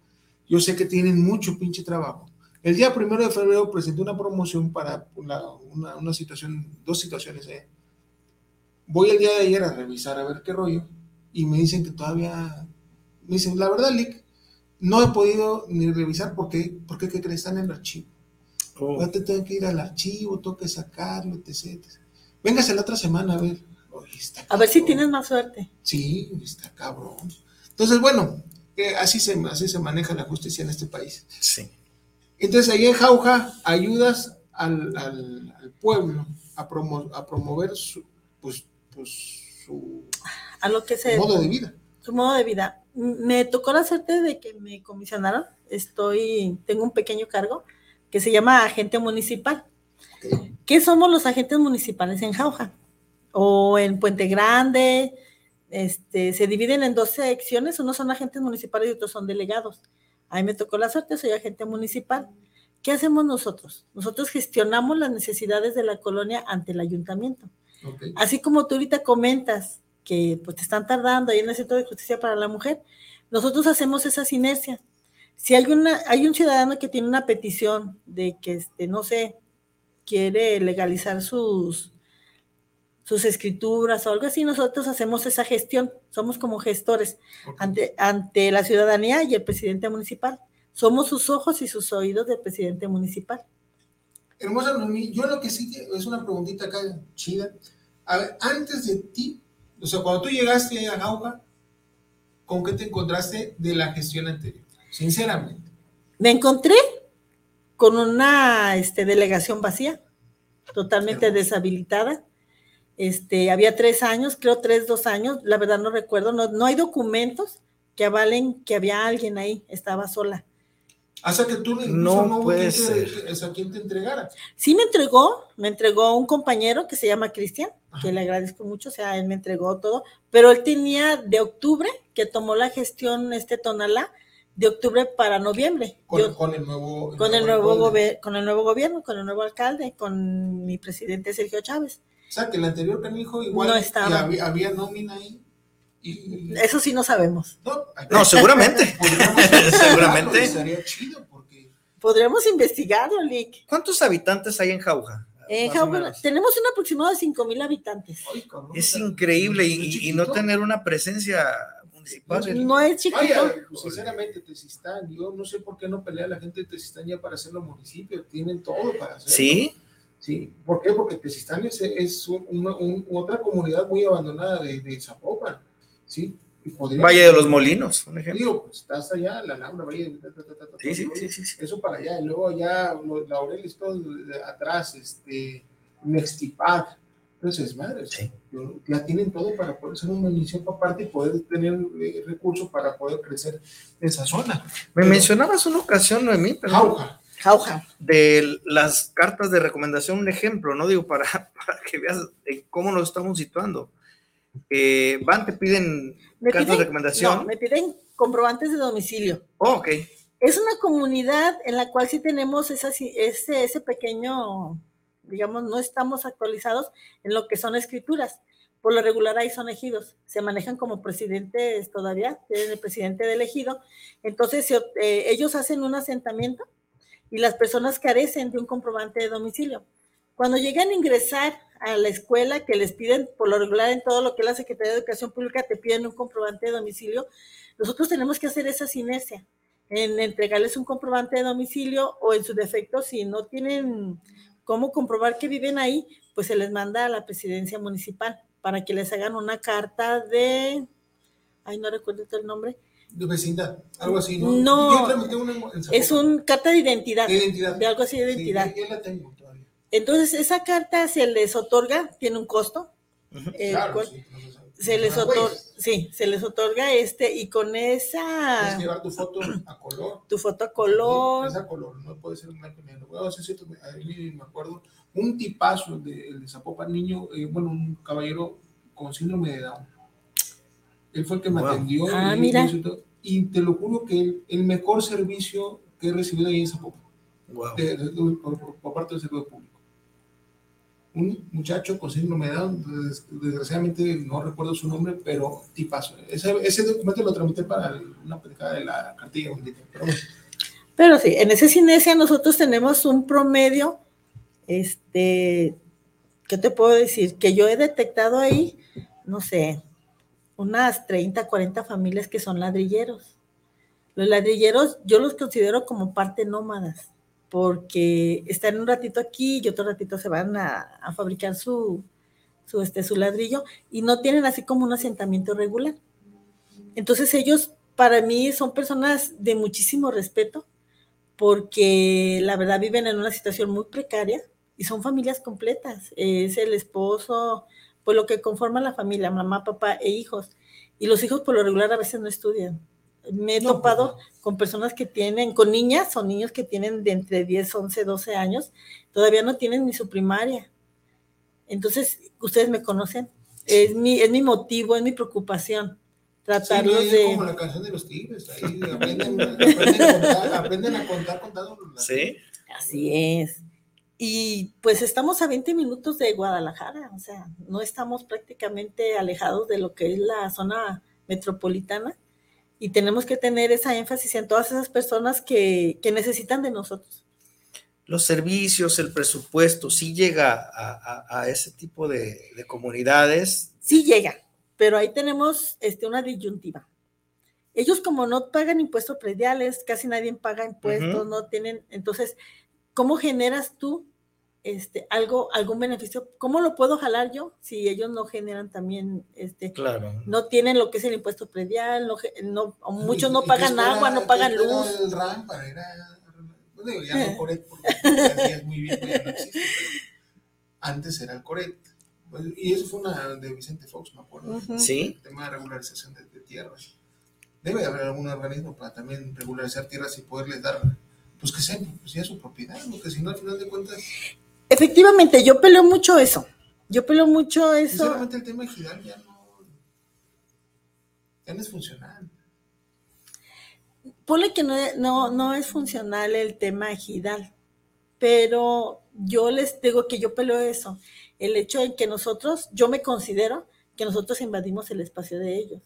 Yo sé que tienen mucho pinche trabajo. El día primero de febrero presenté una promoción para una, una, situación, dos situaciones. ¿eh? Voy el día de ayer a revisar a ver qué rollo y me dicen que todavía, me dicen, la verdad, Lick, no he podido ni revisar porque, porque ¿qué crees? Están en el archivo. Oh. te tengo que ir al archivo, tengo que sacarlo, etc. Véngase la otra semana a ver. a ver si tienes más suerte. Sí, está cabrón. Entonces, bueno, eh, así, se, así se maneja la justicia en este país. Sí. Entonces, ahí en Jauja ayudas al, al, pueblo a, a promover su, pues, pues, su a lo que modo de vida. Su modo de vida. Me tocó la suerte de que me comisionaron. Estoy, tengo un pequeño cargo que se llama agente municipal. ¿Qué somos los agentes municipales en Jauja? O en Puente Grande, este, se dividen en dos secciones, unos son agentes municipales y otros son delegados. A mí me tocó la suerte, soy agente municipal. ¿Qué hacemos nosotros? Nosotros gestionamos las necesidades de la colonia ante el ayuntamiento. Así como tú ahorita comentas que pues te están tardando ahí en el Centro de Justicia para la Mujer, nosotros hacemos esa sinergia. Si hay, hay un ciudadano que tiene una petición de que, este, no sé, quiere legalizar sus, sus escrituras o algo así, nosotros hacemos esa gestión, somos como gestores ante, ante la ciudadanía y el presidente municipal. Somos sus ojos y sus oídos del presidente municipal. Hermosa yo lo que sí es una preguntita acá chida. A ver, antes de ti, o sea, cuando tú llegaste a Jauja, ¿con qué te encontraste de la gestión anterior? Sinceramente. Me encontré con una este, delegación vacía, totalmente deshabilitada. Este, había tres años, creo tres, dos años, la verdad no recuerdo, no, no hay documentos que avalen que había alguien ahí, estaba sola. Hasta que tú no, no puede ser. a quien te entregara. Sí me entregó, me entregó un compañero que se llama Cristian, que le agradezco mucho, o sea, él me entregó todo, pero él tenía de octubre que tomó la gestión este Tonalá, de octubre para noviembre. Con, el nuevo, con, el nuevo con el nuevo gobierno, con el nuevo alcalde, con mi presidente Sergio Chávez. O sea, que el anterior canijo igual no estaba. Había, nómina ahí. Y... Eso sí no sabemos. No, seguramente. [laughs] [laughs] seguramente. Estaría chido porque... Podríamos investigarlo, Lick. ¿Cuántos habitantes hay en Jauja? En Jauja tenemos un aproximado de 5 mil habitantes. es increíble y, y, no tener una presencia municipal. No es chiquito. Vaya, pues, sinceramente, Tezistán, yo no sé por qué no pelea la gente de Tezistán ya para hacerlo municipio, tienen todo para hacerlo. Sí. Sí, ¿por qué? Porque Tezistán es, es un- una- un- otra comunidad muy abandonada de, de Zapopan, ¿sí? Valle de los Molinos, un ejemplo. Digo, pues está hasta allá, la Alhambra, Valle, ta, ta, ta, ta, ta, Sí, sí, todo, sí, sí, sí. Eso para allá, y luego allá, laureles, todo de atrás, este, Nextipac, entonces, madre, o sea, Sí. yo- ya tienen todo para poder ser un municipio aparte y poder tener eh, recursos para poder crecer esa zona. Me Pero- mencionabas una ocasión, Noemí, perdón, Jauja, Jauja. de las cartas de recomendación, un ejemplo, ¿no? Digo, para, [laughs] para que veas eh, cómo nos estamos situando. Eh, van, te piden Me cartas piden, de recomendación. no, me piden comprobantes de domicilio. Oh, ok. Es una comunidad en la cual sí tenemos esa, ese, ese pequeño, digamos, no estamos actualizados en lo que son escrituras. Por lo regular ahí son ejidos, se manejan como presidentes todavía, tienen el presidente del ejido. Entonces eh, ellos hacen un asentamiento y las personas carecen de un comprobante de domicilio. Cuando llegan a ingresar a la escuela, que les piden, por lo regular en todo lo que es la Secretaría de Educación Pública, te piden un comprobante de domicilio, nosotros tenemos que hacer esa sinergia en entregarles un comprobante de domicilio o en su defecto, si no tienen cómo comprobar que viven ahí, pues se les manda a la presidencia municipal para que les hagan una carta de, ay, no recuerdo el nombre, de vecindad, algo así, ¿no? No, Yo tramité una en es un carta de identidad, De identidad. de algo así de Sí, identidad. ya la tengo todavía. Entonces, esa carta se les otorga, tiene un costo. eh, Claro, cual- sí, no. Se les Ah, otorga, pues, sí, se les otorga este, y con Tienes esa, que llevar tu foto a color. tu foto a color, Esa color, no puede ser un blanco y negro. Bueno, sí, sí, me- a mí me acuerdo, un tipazo, de, el de Zapopan, niño, eh, bueno, un caballero con síndrome de Down. Él fue el que me Wow. atendió. Ah, y, mira. y todo, y te lo juro que el, el mejor servicio que he recibido ahí en Zapopan, Wow. de- de- por, por- por parte del servicio público. Un muchacho con síndrome de Down, des- desgraciadamente no recuerdo su nombre, pero tipazo. Ese, ese documento lo tramité para una pendejada de la cartilla. Pero bueno. Pero sí, en ese Cinesia nosotros tenemos un promedio, este, ¿qué te puedo decir? Que yo he detectado ahí, no sé, unas 30, 40 familias que son ladrilleros. Los ladrilleros yo los considero como parte nómadas, porque están un ratito aquí y otro ratito se van a, fabricar su, su, este, su ladrillo y no tienen así como un asentamiento regular. Entonces ellos para mí son personas de muchísimo respeto porque la verdad viven en una situación muy precaria y son familias completas. Es el esposo, pues lo que conforma la familia, mamá, papá e hijos. Y los hijos por lo regular a veces no estudian. Me he No, topado pues con personas que tienen, con niñas o niños que tienen de entre 10, 11, 12 años, todavía no tienen ni su primaria. Entonces, ustedes me conocen. Es mi, es mi motivo, es mi preocupación. Tratarlos Sí, de... como la canción de los tigres, ahí [laughs] aprenden, aprenden a contar, aprenden a contar contando. Sí. Así es. Y pues estamos a 20 minutos de Guadalajara, o sea, no estamos prácticamente alejados de lo que es la zona metropolitana y tenemos que tener esa énfasis en todas esas personas que, que necesitan de nosotros. Los servicios, el presupuesto, sí llega a, a- a ese tipo de, de comunidades. Sí llega, pero ahí tenemos este, una disyuntiva. Ellos como no pagan impuestos prediales, casi nadie paga impuestos, no tienen, entonces, ¿cómo generas tú este, algo, algún beneficio? ¿Cómo lo puedo jalar yo si ellos no generan también, este, Claro. no tienen lo que es el impuesto predial, no, no- muchos ¿Y- no pagan espera- agua, no pagan luz. El RAM para ir a- bueno, ya no [laughs] Coret, porque ya es muy bien, ya no existe, pero antes era el Coret. Y eso fue una de Vicente Fox, me acuerdo. Sí. El tema de regularización de, de tierras. Debe haber algún organismo para también regularizar tierras y poderles dar, pues que sean, pues ya su propiedad, porque si no, al final de cuentas, Efectivamente, yo peleo mucho eso. Yo peleo mucho eso. sinceramente el tema ejidal ya no, ya no es funcional. Ponle que no, no, no es funcional el tema ejidal, pero yo les digo que yo peleo eso. El hecho de que nosotros, yo me considero que nosotros invadimos el espacio de ellos,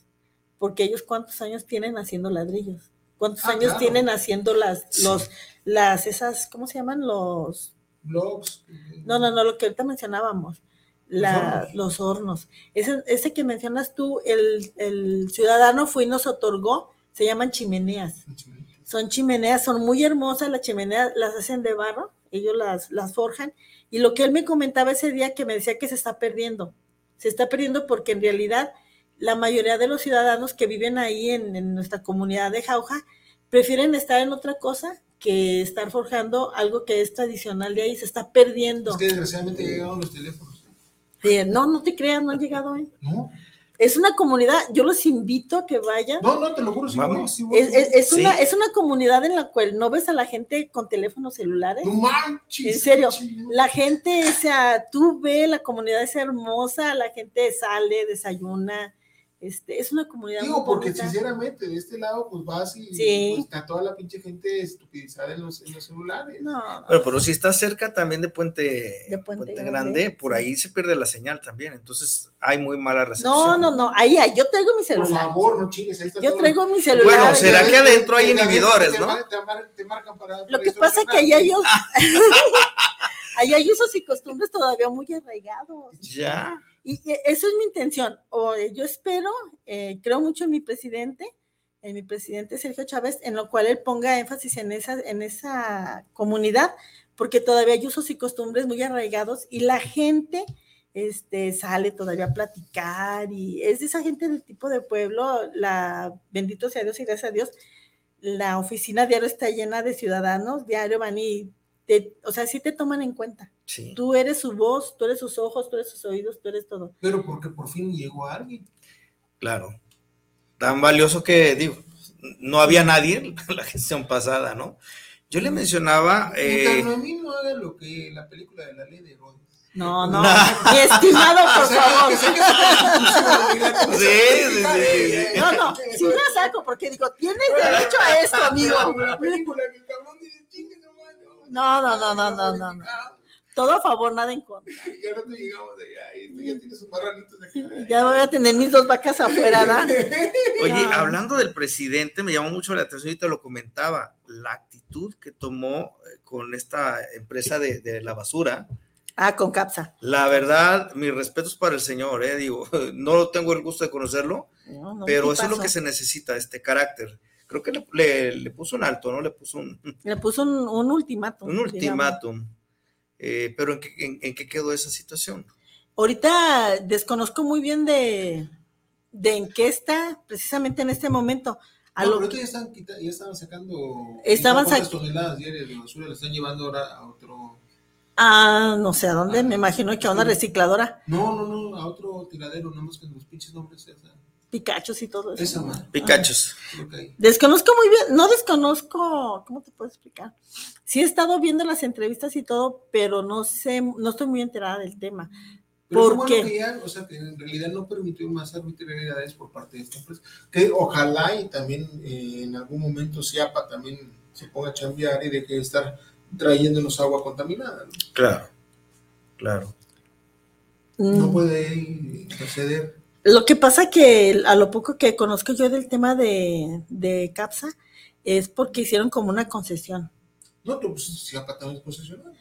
porque ellos cuántos años tienen haciendo ladrillos, cuántos Ah, años claro. tienen haciendo las, Sí. los, las, esas, ¿cómo se llaman? Los, Blogs. no, no, no, lo que ahorita mencionábamos, los hornos. Ese, ese, que mencionas tú, el, el, ciudadano fue y nos otorgó, se llaman chimeneas. Son chimeneas, son muy hermosas, las chimeneas las hacen de barro, ellos las, las forjan. Y lo que él me comentaba ese día que me decía que se está perdiendo, se está perdiendo porque en realidad la mayoría de los ciudadanos que viven ahí en, en nuestra comunidad de Jauja prefieren estar en otra cosa que estar forjando algo que es tradicional de ahí, se está perdiendo. Es que desgraciadamente llegaron los teléfonos. no, no te creas, no han llegado ahí. No. Es una comunidad, yo los invito a que vayan. No, no, te lo juro, sí, Vamos. es, una, es una comunidad en la cual no ves a la gente con teléfonos celulares. No manches. En serio, la gente, o sea, tú ves, la comunidad es hermosa, la gente sale, desayuna, este, es una comunidad Digo, porque sinceramente, de este lado, pues vas y pues, está toda la pinche gente estupidizada en los, en los celulares. No. Pero, pero si estás cerca también de Puente, Puente, Grande, por ahí se pierde la señal también. Entonces hay muy mala recepción. No, no, no. Ahí, ahí yo traigo mi celular. Por favor, no chingues. Ahí está yo traigo mi celular. Bueno, será que adentro hay inhibidores, ¿no? Te, marcan para. Lo que pasa es que ahí hay, ahí [laughs] hay usos y costumbres todavía muy arraigados. Ya. Y eso es mi intención. O yo espero, eh, creo mucho en mi presidente, en mi presidente Sergio Chávez, en lo cual él ponga énfasis en esa, en esa comunidad, porque todavía hay usos y costumbres muy arraigados y la gente este, sale todavía a platicar y es de esa gente del tipo de pueblo, la, bendito sea Dios y gracias a Dios, la oficina diario está llena de ciudadanos, diario van y o sea, sí te toman en cuenta. Tú eres su voz, tú eres sus ojos, tú eres sus oídos, tú eres todo. Pero porque por fin llegó alguien. Claro. Tan valioso que, digo, no había nadie en la [laughs] gestión pasada, ¿no? Yo le mencionaba... Eh... a mí no haga lo que la película de la ley de Herodes. No, no, [laughs] mi estimado, por favor. Sí, sí, sí. No, no, sí la saco porque digo, tienes derecho a esto, amigo. La película que no, no, no, no, no, no. Todo a favor, nada en contra. [laughs] Ya no te llegamos de allá, ya tienes un marranitos de aquí. Ya voy a tener mis dos vacas afuera, ¿no? [laughs] Oye, hablando del presidente, me llamó mucho la atención y te lo comentaba, la actitud que tomó eh, con esta empresa de, de la basura. Ah, con CAPSA. La verdad, mis respetos para el señor, eh, digo, [laughs] no tengo el gusto de conocerlo, pero eso es lo que se necesita, este carácter creo que le, le, puso un alto, ¿no? Le puso un... Le puso un, un ultimátum. Un ultimátum. Eh, pero ¿en qué, en, qué, quedó esa situación? Ahorita desconozco muy bien de, de en qué está precisamente en este momento. A no, pero ya están, ya estaban sacando estaban toneladas diarias de basura, la están llevando ahora a otro... Ah, no sé a dónde, me imagino que a una recicladora. No, no, no, a otro tiradero, nada más que los pinches nombres. Picachos y todo eso. Eso, Picachos. Desconozco muy bien, no desconozco, ¿cómo te puedo explicar? Sí he estado viendo las entrevistas y todo, pero no sé, no estoy muy enterada del tema. Pero porque que ya, o sea, que en realidad no permitió más arbitrariedades por parte de esta empresa. Que ojalá y también eh, en algún momento CIAPA también se ponga a chambear y de que estar trayéndonos agua contaminada. Claro, claro. No mm. puede proceder lo que pasa que a lo poco que conozco yo del tema de, de CAPSA es porque hicieron como una concesión. No, pues CIAPA también es concesional.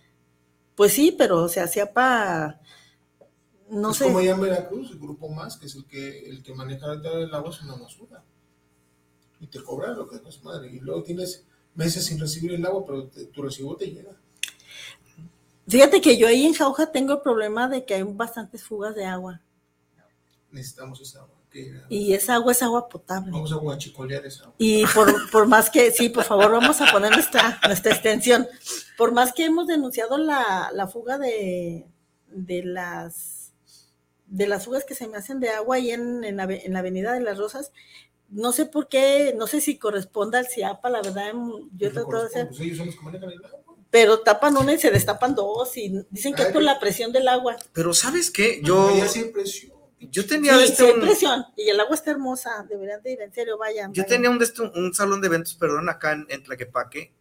Pues sí, pero o sea, CIAPA, no sé. como allá en Veracruz, el grupo más, que es el que, el que maneja el agua, es una basura. Y te cobran lo que es madre. Y luego tienes meses sin recibir el agua, pero tu recibo te llega. Fíjate que yo ahí en Jauja tengo el problema de que hay bastantes fugas de agua necesitamos esa agua. y esa agua es agua potable. Vamos a guachicolear esa agua. Y por, por, más que, sí, por favor, vamos a poner nuestra, nuestra extensión. Por más que hemos denunciado la, la fuga de, de las de las fugas que se me hacen de agua ahí en, en, la, en la Avenida de las Rosas, no sé por qué, no sé si corresponde al CIAPA, la verdad, yo trato de hacer. Pues ellos son los que manejan el agua pero tapan una y se destapan dos y dicen que es por la presión del agua. Pero ¿sabes qué? Yo... presión yo tenía sí, este un, y el agua está hermosa, deberían de ir, en serio, vayan. Yo tenía un, este, un salón de eventos, perdón, acá en, en Tlaquepaque,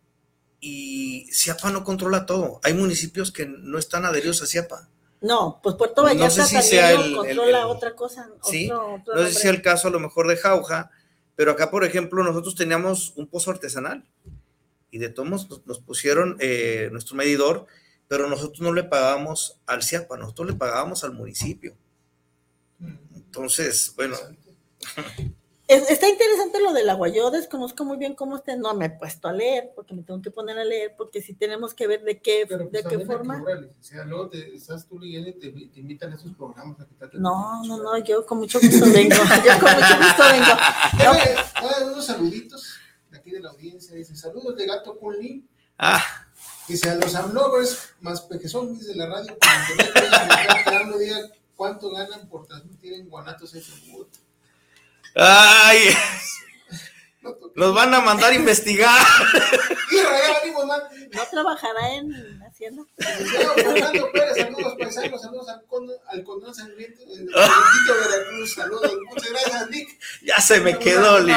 y Ciapa no controla todo. Hay municipios que no están adheridos a Ciapa. No, pues Puerto Vallarta no sé si sea el, controla otra cosa. Sí, no sé si sea el caso a lo mejor de Jauja, pero acá, por ejemplo, nosotros teníamos un pozo artesanal y de todos nos, pusieron eh, nuestro medidor pero nosotros no le pagábamos al CIAPA, nosotros le pagábamos al municipio. Entonces, bueno. Está interesante lo del agua. Yo desconozco muy bien cómo esté. No me he puesto a leer porque me tengo que poner a leer porque si tenemos que ver de qué, de pues, qué forma. luego te, estás tú leyendo y te, invitan a esos programas a No, no, no, yo con mucho gusto vengo. [laughs] yo con mucho gusto vengo. [laughs] unos saluditos de aquí de la audiencia. Dice: Saludos de Gato Kunli. Ah. Dice: A los amlovers más pequeños de la radio, que cuánto ganan por transmitir en Guanatos FM. Ay, los van a mandar a investigar. [laughs] ¿No trabajará en Hacienda? Fernando Pérez, saludos paisanos, saludos al, al condón sangriento de Veracruz, saludos, muchas gracias Nick. Ya se me quedó, Nick.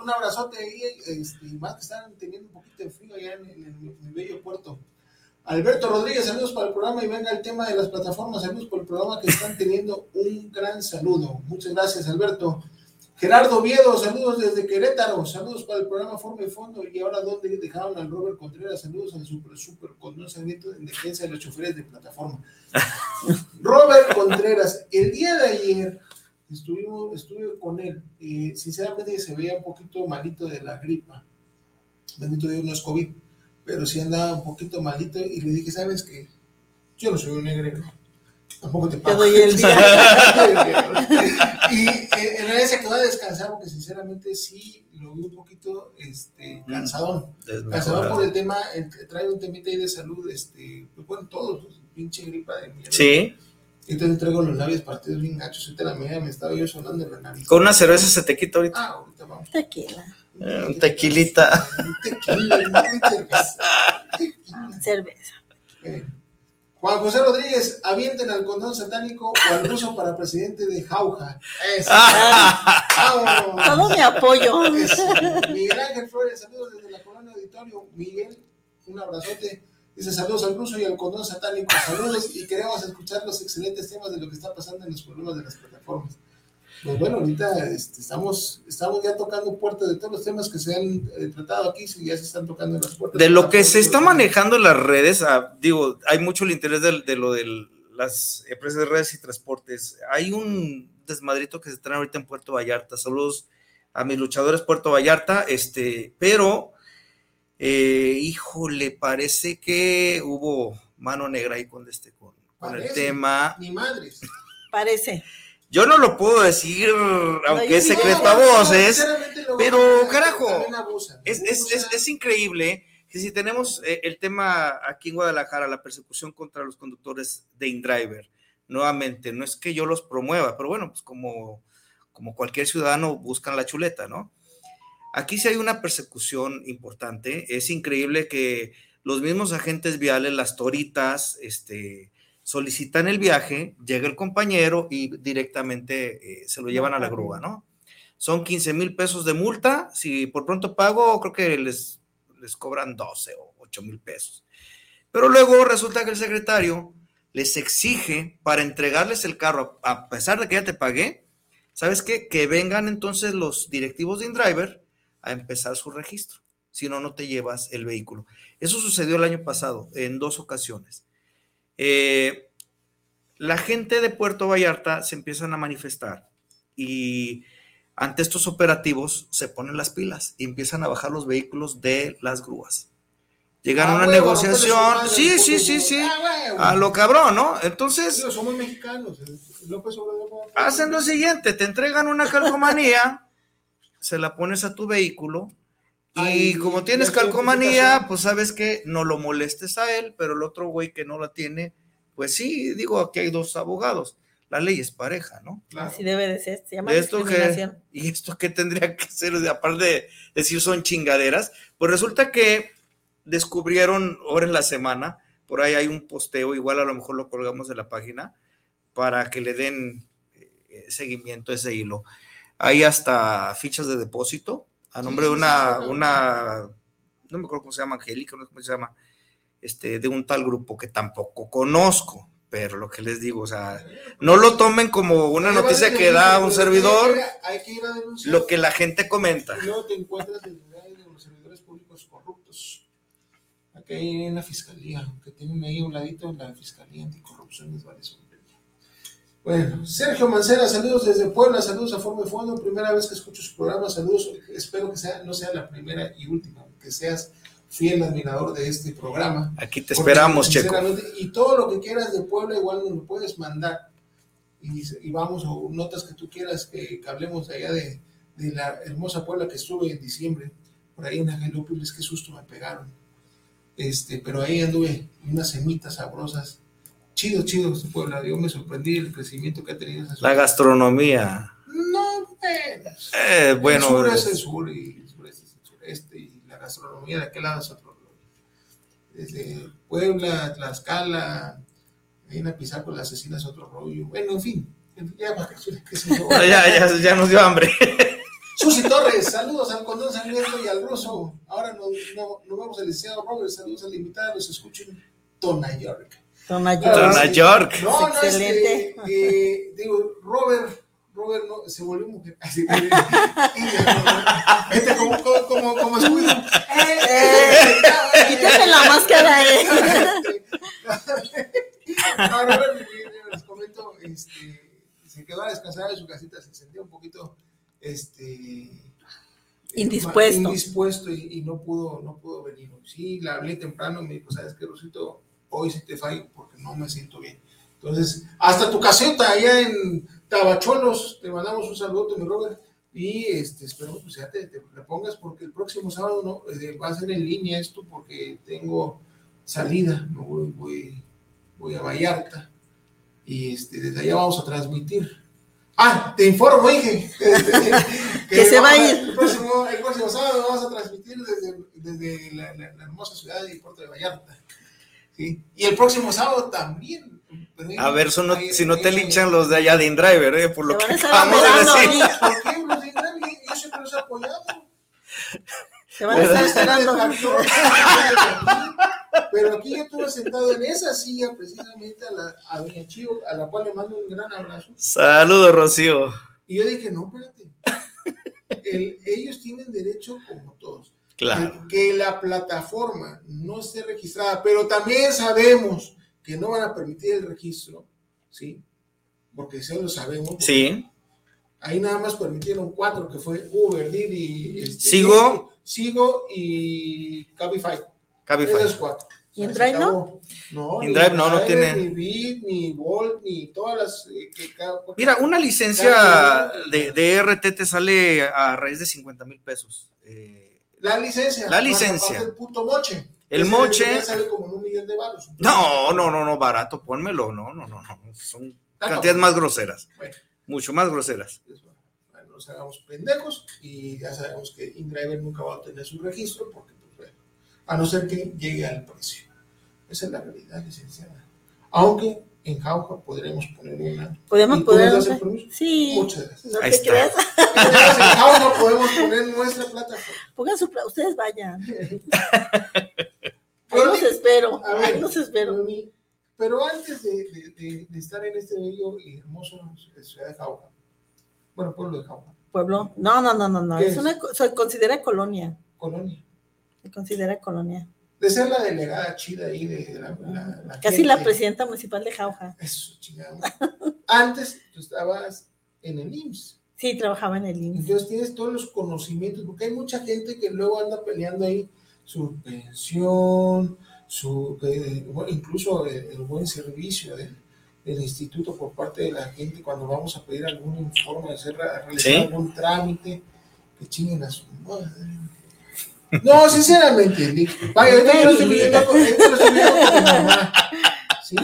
Un, abrazote, ahí, este, más que están teniendo un poquito de frío allá en, en el bello puerto. Alberto Rodríguez, saludos para el programa y venga el tema de las plataformas, saludos por el programa que están teniendo un gran saludo. Muchas gracias, Alberto. Gerardo Viedo, saludos desde Querétaro, saludos para el programa Forma y Fondo. Y ahora, ¿dónde dejaron al Robert Contreras? Saludos al Super Super conocimiento en defensa de los choferes de plataforma. [laughs] Robert Contreras, el día de ayer estuvimos, estuve con él. y sinceramente se veía un poquito malito de la gripa. Bendito Dios, no es COVID, pero sí andaba un poquito malito. Y le dije, ¿sabes qué? Yo no soy un negro tampoco te pago. Te doy el [laughs] día. [laughs] y eh, en realidad se quedó a descansar porque sinceramente sí lo vi un poquito este, cansadón. Cansadón por el tema, trae un temita ahí de salud, este, pues bueno, todos, pues, pinche gripa de mierda. Sí. Entonces traigo los labios partidos bien gachos. Ahorita la media me estaba yo sonando en la nariz. Con una cerveza se te quita ahorita. Ah, ahorita vamos. Tequila. Eh, un tequilita. Un tequila, un cerveza. Cerveza. Eh. Juan José Rodríguez, avienten al condón satánico o al ruso para presidente de Jauja. Eso. Todo mi apoyo. Miguel Ángel Flores, saludos desde la colonia auditorio. Miguel, un abrazote. Dice saludos al ruso y al condón satánico. Saludos y queremos escuchar los excelentes temas de lo que está pasando en los problemas de las plataformas. Pues bueno, ahorita este, estamos, estamos ya tocando puertas de todos los temas que se han eh, tratado aquí, si ya se están tocando en las puertas. De lo que se está manejando en las redes, ah, digo, hay mucho el interés de, lo de las empresas de redes y transportes. Hay un desmadrito que se trae ahorita en Puerto Vallarta. Saludos a mis luchadores Puerto Vallarta, este, pero, eh, híjole, parece que hubo mano negra ahí con este, con, con el tema. Ni madres. Parece. Yo no lo puedo decir, aunque es secreto a voces, pero carajo, es, es, es, increíble que si tenemos eh, el tema aquí en Guadalajara, la persecución contra los conductores de InDriver, nuevamente, no es que yo los promueva, pero bueno, pues como, como cualquier ciudadano buscan la chuleta, ¿no? Aquí sí hay una persecución importante, es increíble que los mismos agentes viales, las toritas, este, solicitan el viaje, llega el compañero y directamente eh, se lo llevan a la grúa, ¿no? Son 15 mil pesos de multa, si por pronto pago, creo que les, les cobran 12 o 8 mil pesos. Pero luego resulta que el secretario les exige para entregarles el carro, a pesar de que ya te pagué, ¿sabes qué? Que vengan entonces los directivos de InDriver a empezar su registro. Si no, no te llevas el vehículo. Eso sucedió el año pasado en dos ocasiones. Eh, la gente de Puerto Vallarta se empiezan a manifestar y ante estos operativos se ponen las pilas y empiezan a bajar los vehículos de las grúas. Llegan a ah, una negociación, sí, sí, sí, sí, ah, a lo cabrón, ¿no? Entonces, somos mexicanos. Hacen lo siguiente, te entregan una calcomanía, se la pones a tu vehículo y como tienes calcomanía, pues sabes que no lo molestes a él, pero el otro güey que no la tiene, pues sí, digo, aquí hay dos abogados. La ley es pareja, ¿no? Así debe de ser, se llama esto discriminación. [laughs] ¿Y esto qué tendría que ser? Aparte de decir son chingaderas, pues resulta que descubrieron ahora en la semana, por ahí hay un posteo, igual a lo mejor lo colgamos de la página, para que le den eh, seguimiento a ese hilo. Hay hasta fichas de depósito, a nombre de una, una, no me acuerdo cómo se llama, Angélica, no sé cómo se llama, este, de un tal grupo que tampoco conozco, pero lo que les digo, o sea, no lo tomen como una noticia que da un servidor, lo que la gente comenta. Luego te encuentras en los servidores públicos corruptos. Aquí en la fiscalía, que tienen ahí un ladito en la fiscalía anticorrupción, es vale bueno, Sergio Mancera, saludos desde Puebla, saludos a Forma de Fondo, primera vez que escucho su programa, saludos, espero que sea, no sea la primera y última, que seas fiel admirador de este programa. Aquí te esperamos, Checo. Y todo lo que quieras de Puebla igual nos lo puedes mandar y, vamos, o notas que tú quieras que, hablemos de allá de, la hermosa Puebla que estuve en diciembre, por ahí en Angelópolis, qué susto me pegaron. Este, pero ahí anduve unas semitas sabrosas chido, chido Puebla. Yo me sorprendí el crecimiento que ha tenido esa La gastronomía. No, eh, bueno. El sur es el sur y el sureste es el sureste y la gastronomía de aquel lado es otro. Desde Puebla, Tlaxcala, ahí en Apizaco, la asesina es otro rollo. Bueno, en fin. Ya, [laughs] [laughs] ya, ya, ya nos dio hambre. [laughs] Susi Torres, saludos al Condón Sangriento y al Ruso. Ahora nos, no, nos vamos al licenciado Robert, saludos al invitado, los escucho en Tona York. Tona York. York. No, no, excelente. Este, digo, Robert, Robert no, se volvió mujer. [laughs] Así, este como, como, como, como escudo. Eh, quítese la máscara, eh. no, Robert, les comento, este, se quedó a descansar en su casita, se sentía un poquito, este, indispuesto, indispuesto y, y, no pudo, no pudo venir. Sí, la hablé temprano, me dijo, sabes qué, Rosito, hoy sí te fallo porque no me siento bien. Entonces, hasta tu caseta allá en Tabacholos, te mandamos un saludo, mi Robert, y este, espero que pues, ya te, te repongas porque el próximo sábado no, eh, va a ser en línea esto porque tengo salida, no voy, voy, voy a Vallarta y este, desde allá vamos a transmitir. Ah, te informo, dije, [laughs] que, se va a ir. El próximo, el próximo sábado vamos a transmitir desde, desde la, la, la hermosa ciudad de Puerto de Vallarta. Y el próximo sábado también. A ver, si no te linchan los de allá de InDriver, ¿eh? por lo que acabamos de decir. ¿Por qué los de InDriver? Yo siempre los he apoyado. Se van a estar esperando. [laughs] Pero aquí yo estuve sentado en esa silla precisamente a, la, a Doña Chío, a la cual le mando un gran abrazo. Saludos, Rocío. Y yo dije, no, espérate. El, ellos tienen derecho como todos. Que, la plataforma no esté registrada, pero también sabemos que no van a permitir el registro, ¿sí? Porque eso lo sabemos. Sí. Ahí nada más permitieron cuatro, que fue Uber, Didi, este, Sigo. Sigo y Cabify. Cabify. Esos cuatro. ¿Y en Drive no? No, en Drive no, no tiene. Ni Bit, ni Volt, ni todas las. Eh, Mira, una licencia de, de, RT te sale a raíz de 50 mil pesos. Eh, la licencia. La licencia. El puto moche. El moche. Sale como un millón de baros. No, no, no, no, barato, pónmelo. No, no, no, no. Son cantidades más groseras. Mucho más groseras. Bueno, nos hagamos pendejos y ya sabemos que InDriver nunca va a tener su registro porque, pues, bueno, a no ser que llegue al precio. Esa es la realidad, licenciada. Aunque en Jauja podremos poner una. ¿Podemos poner Sí. Muchas gracias. No te creas. en Jauja podemos poner nuestra plataforma. Pongan su ustedes vayan. [laughs] Ahí los espero. A ver, ahí los espero. Pero antes de, de, de, estar en este bello y hermoso ciudad de Jauja, bueno, pueblo de Jauja. Pueblo, no, no, no, no, no. Es, una, se considera colonia. Colonia. Se considera colonia de ser la delegada chida ahí de la, la, Casi la presidenta municipal de Jauja. Eso, chingado. Antes tú estabas en el IMSS. Sí, trabajaba en el IMSS. Entonces tienes todos los conocimientos, porque hay mucha gente que luego anda peleando ahí su pensión, su, eh, incluso el, buen servicio del, instituto por parte de la gente cuando vamos a pedir algún informe, hacer, realizar algún trámite, que chinguen a su madre no, sinceramente, vaya, yo lo estoy con, mi mamá. ¿sí?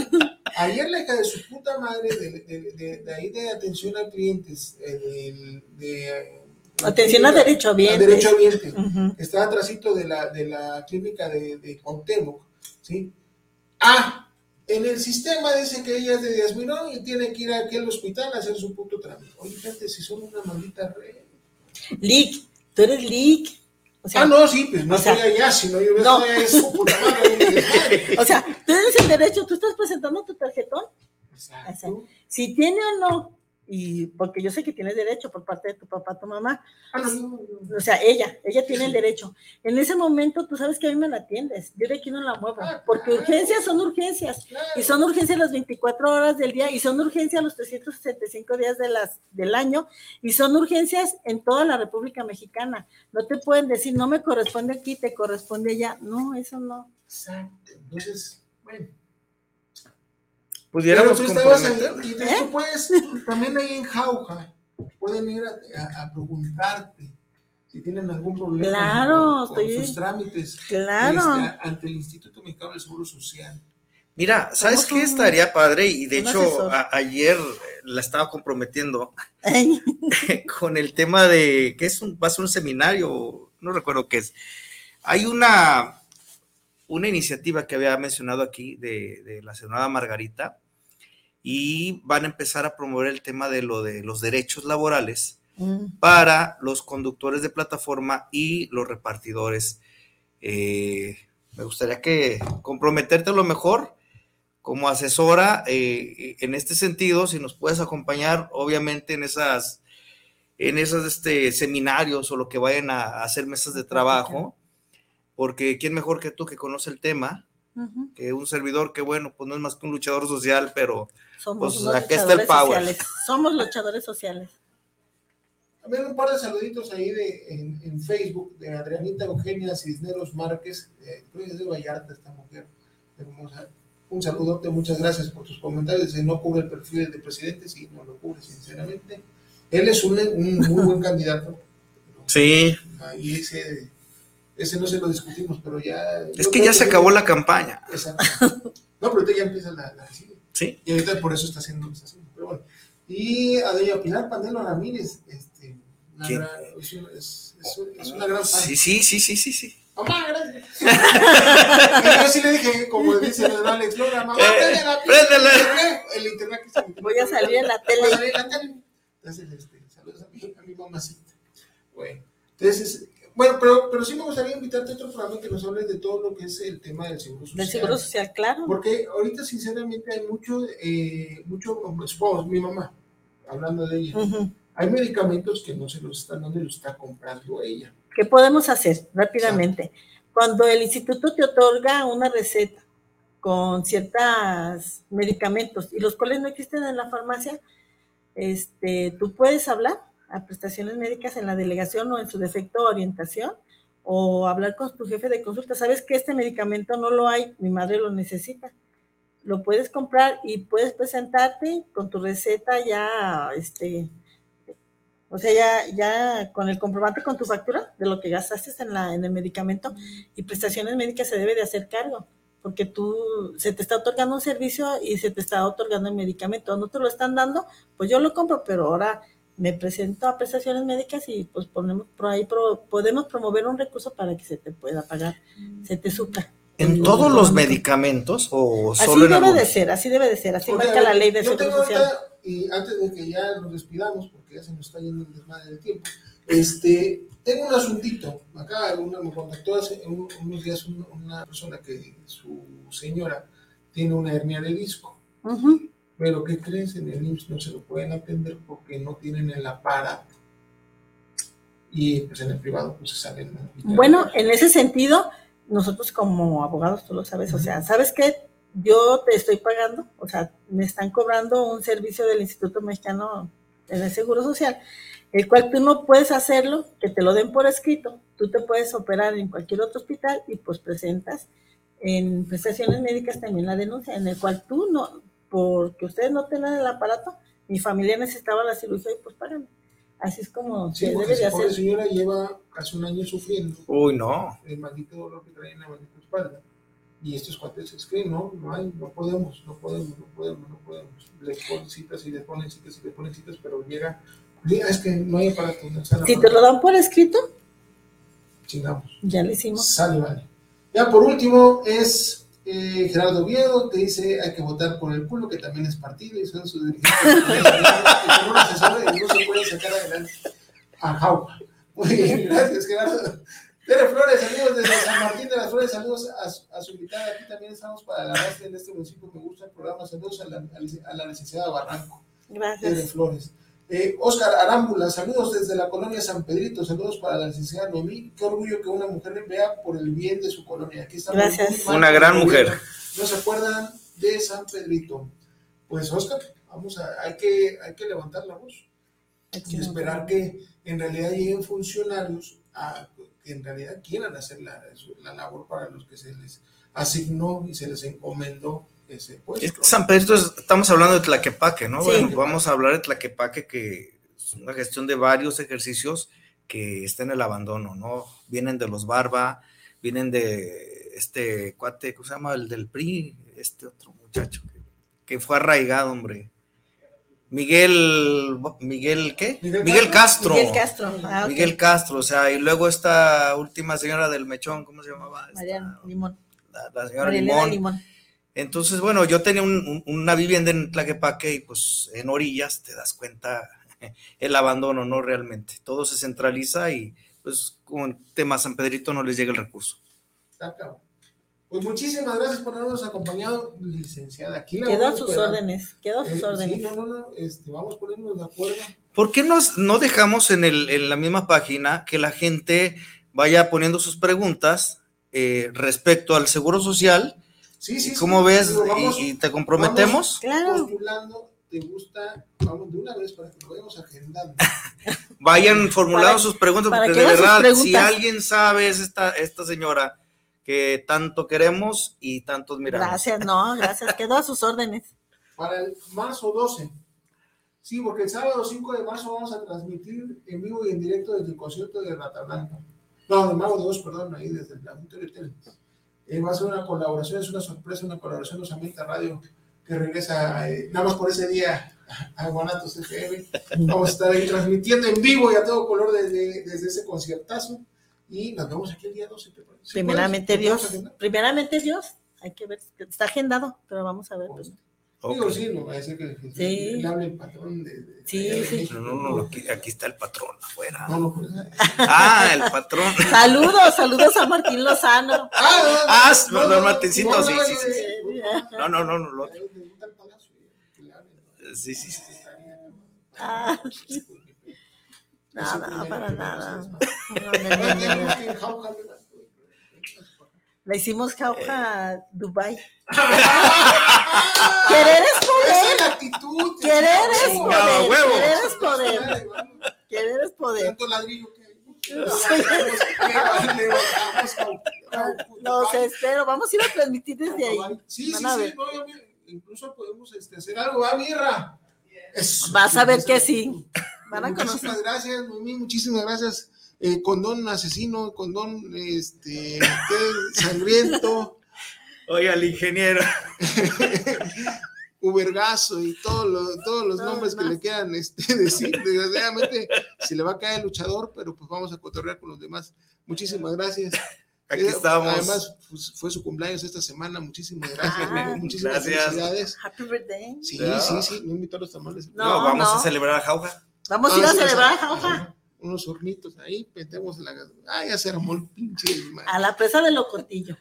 Ayer la hija de su puta madre, de, de, de, ahí de atención a clientes, de, Atención a derecho A derecho ambiente. Está atrásito de la, de la clínica de, de Cuauhtémoc, ¿sí? Ah, en el sistema dice que ella es de Díaz y tiene que ir aquí al hospital a hacer su puto trámite. Oye, gente, si son una maldita red. Lick, tú eres Lick ah, no, sí, pues no estoy allá, sino yo no. estoy allá su puta madre. [laughs] o sea, tú tienes el derecho, tú estás presentando tu tarjetón. Exacto. si tiene o no y porque yo sé que tienes derecho por parte de tu papá, tu mamá. Ah, o sea, ella, ella tiene el derecho. En ese momento, tú sabes que a mí me la atiendes, yo de aquí no la muevo, ah, porque urgencias son urgencias, y son urgencias las 24 horas del día, y son urgencias los 365 días de las, del año, y son urgencias en toda la República Mexicana. No te pueden decir, no me corresponde aquí, te corresponde allá. No, eso no. Exacto. Entonces, bueno pudiéramos y después también ahí en Jauja pueden ir a, preguntarte si tienen algún problema claro, con, sus trámites claro. Este, ante el Instituto Mexicano del Seguro Social. Mira, ¿sabes qué estaría padre? Y de hecho, ayer la estaba comprometiendo [laughs] con el tema de que es un, va a ser un seminario, no recuerdo qué es. Hay una, una iniciativa que había mencionado aquí de, de la senadora Margarita, y van a empezar a promover el tema de lo de los derechos laborales mm. para los conductores de plataforma y los repartidores. Eh, me gustaría que comprometerte a lo mejor como asesora eh, en este sentido, si nos puedes acompañar, obviamente en esas, en esos este, seminarios o lo que vayan a, hacer mesas de trabajo, porque quién mejor que tú que conoce el tema, que un servidor que bueno, pues no es más que un luchador social, pero somos pues, está el power. Sociales. Somos luchadores sociales. Ver, un par de saluditos ahí de, en, Facebook de Adrianita Eugenia Cisneros Márquez, eh, de Vallarta, esta mujer hermosa. Un saludote, muchas gracias por tus comentarios. No cubre el perfil del presidente, sí, no lo cubre, sinceramente. Él es un, un muy buen candidato. Sí. Ahí ese, ese no se lo discutimos, pero ya. Es que ya se acabó la campaña. Exacto. No, pero ahorita ya empieza la, la Sí. Y ahorita por eso está haciendo, está haciendo. Pero bueno. Y a doña Pilar Pandelo Ramírez, este, una gran, es, es, es, una gran fan. Sí, sí, sí, sí, sí, sí. Mamá, gracias. [laughs] yo sí le dije, como dice el Alex Lora, mamá, eh, préndela. El internet que se Voy a salir en la tele. Voy a salir en la tele. Entonces, este, saludos a mi, a mi mamacita. Bueno, entonces, bueno, pero, pero sí me gustaría invitarte a otro programa que nos hables de todo lo que es el tema del seguro social. Del seguro social, claro. Porque ahorita, sinceramente, hay mucho, eh, mucho, supongo, mi mamá, hablando de ella, hay medicamentos que no se los están dando y los está comprando ella. ¿Qué podemos hacer rápidamente? Cuando el instituto te otorga una receta con ciertos medicamentos y los cuales no existen en la farmacia, este, tú puedes hablar a prestaciones médicas en la delegación o en su defecto orientación o hablar con tu jefe de consulta. Sabes que este medicamento no lo hay, mi madre lo necesita. Lo puedes comprar y puedes presentarte con tu receta ya, este, o sea, ya, ya con el comprobante con tu factura de lo que gastaste en, la, en el medicamento y prestaciones médicas se debe de hacer cargo porque tú se te está otorgando un servicio y se te está otorgando el medicamento. No te lo están dando, pues yo lo compro, pero ahora me presento a prestaciones médicas y pues ponemos por ahí podemos promover un recurso para que se te pueda pagar, se te supla. ¿En todos los medicamentos o solo así debe de ser, así debe de ser, así marca la ley de seguro social. y antes de que ya nos despidamos, porque ya se nos está yendo el desmadre de tiempo, este, tengo un asuntito. Acá una, me contactó hace unos días una, persona que su señora tiene una hernia de disco. Pero ¿qué crees? En el IMSS no se lo pueden atender porque no tienen el aparato. Y pues en el privado pues se salen. Bueno, en ese sentido, nosotros como abogados, tú lo sabes, o sea, ¿sabes qué? Yo te estoy pagando, o sea, me están cobrando un servicio del Instituto Mexicano de Seguro Social, el cual tú no puedes hacerlo, que te lo den por escrito, tú te puedes operar en cualquier otro hospital y pues presentas en prestaciones médicas también la denuncia, en el cual tú no, porque ustedes no tienen el aparato, mi familia necesitaba la cirugía y pues pagan. Así es como se debe de hacer. La señora lleva casi un año sufriendo. Uy, no. El maldito dolor que trae en la maldita espalda. Y estos cuates es que no, no hay, no podemos, no podemos, no podemos, no podemos. Les ponen citas y les ponen citas y les ponen citas, pero llega, es que no hay aparato. si te lo dan por escrito, chingamos. Ya le hicimos. Sale, vale. Ya por último es eh, Gerardo Viedo te dice hay que votar por el culo, que también es partido y son sus dirigentes. [laughs] y no se puede sacar adelante a Jaupa. Muy bien, [laughs] gracias Gerardo. Tere Flores, amigos desde San Martín de las Flores, saludos a, a su invitada. Aquí también estamos para la base en este municipio. Me gusta el programa. Saludos a la, a la licenciada Barranco. Gracias. Flores. Eh, Oscar Arámbula, saludos desde la colonia San Pedrito, saludos para la licenciada Noemí. Qué orgullo que una mujer vea por el bien de su colonia. Aquí está Gracias. Una gran mujer. No se acuerdan de San Pedrito. Pues Oscar, vamos a, hay que, hay que levantar la voz y esperar que en realidad lleguen funcionarios a, que en realidad quieran hacer la, la labor para los que se les asignó y se les encomendó ese puesto. San Pedro, estamos hablando de Tlaquepaque, ¿no? Bueno, vamos a hablar de Tlaquepaque, que es una gestión de varios ejercicios que está en el abandono, ¿no? Vienen de los Barba, vienen de este cuate, ¿cómo se llama? El del PRI, este otro muchacho que, que fue arraigado, hombre. Miguel, Miguel, ¿qué? Miguel, Castro. Miguel Castro. Ah, Miguel Castro, o sea, y luego esta última señora del mechón, ¿cómo se llamaba? Mariana Limón. La, señora Limón. Entonces, bueno, yo tenía una vivienda en Tlaquepaque y pues en orillas te das cuenta [laughs] el abandono, ¿no? Realmente. Todo se centraliza y pues con tema San Pedrito no les llega el recurso. Pues muchísimas gracias por habernos acompañado, licenciada. Aquí quedó a sus órdenes, quedó a sus eh, órdenes. Sí, no, no, no, este, vamos poniéndonos de acuerdo. ¿Por qué nos, no dejamos en, el, en la misma página que la gente vaya poniendo sus preguntas eh, respecto al seguro social? Sí, sí. ¿Cómo ves? y, te comprometemos? claro. te gusta, vamos de una vez para que lo vayamos agendando. [laughs] Vayan formulando sus preguntas, porque de verdad, si alguien sabe, es esta, esta señora que tanto queremos y tanto admiramos. Gracias, no, gracias. Quedó a sus órdenes. Para el marzo 12. Sí, porque el sábado 5 de marzo vamos a transmitir en vivo y en directo desde el concierto de Rata Blanca. No, de Mago 2, perdón, ahí desde el Planetario Hotel. Eh, va a ser una colaboración, es una sorpresa, una colaboración de Samita Radio que regresa eh, nada más por ese día a Guanatos FM. Vamos a estar ahí transmitiendo en vivo y a todo color desde, desde ese conciertazo. Y nos vemos aquí el día 12. primeramente Dios, primeramente Dios, hay que ver, está agendado, pero vamos a ver. Pues. Digo, sí, no va a decir que, sí. le hable el patrón de. sí, sí. No, no, no, aquí, está el patrón afuera. No, no, pues, ah, el patrón. saludos, saludos a Martín Lozano. Ah, no, no, Martincito, sí, sí, sí. No, no, no, no. Sí, sí, sí. Ah, Nada, para nada. Le hicimos jauja Dubai. Querer es poder. Querer es poder. Querer es poder. Querer es poder. Los espero. Vamos a ir a transmitir desde ahí. Sí, sí, sí. incluso podemos este, hacer algo. ¿Va, Mirra? Vas a ver que sí. muchísimas gracias, muchísimas gracias. Eh, condón asesino, condón este, sangriento. Oye, al ingeniero. [laughs] Ubergazo y todos los, todos los nombres que le quedan este, [laughs] decir. Desgraciadamente se le va a caer el luchador, pero pues vamos a cotorrear con los demás. Muchísimas gracias. Aquí eh, estamos. Además, pues, fue su cumpleaños esta semana. Muchísimas gracias. Ah, muchísimas felicidades. Happy birthday. Sí, sí, sí. No invitó a los tamales. No, vamos a celebrar a Jauja. Vamos a ir a celebrar a Jauja. Unos hornitos ahí, metemos la. Ah, ya se armó el pinche. A la presa de Locotillo.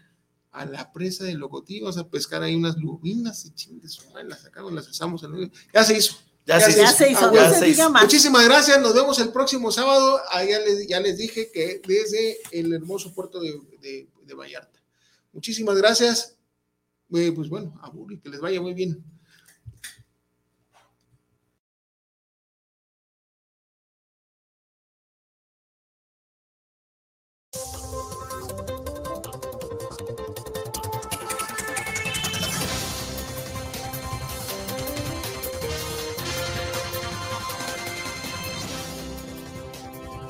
A la presa de Locotillo, vamos a pescar ahí unas lubinas y chingues, las sacamos, las asamos. Ya se hizo. Ya, se, hizo, ya se hizo. Muchísimas gracias, nos vemos el próximo sábado. Ah, ya, les, ya les dije que desde el hermoso puerto de, de, de Vallarta. Muchísimas gracias. Eh, pues bueno, a Buri, que les vaya muy bien.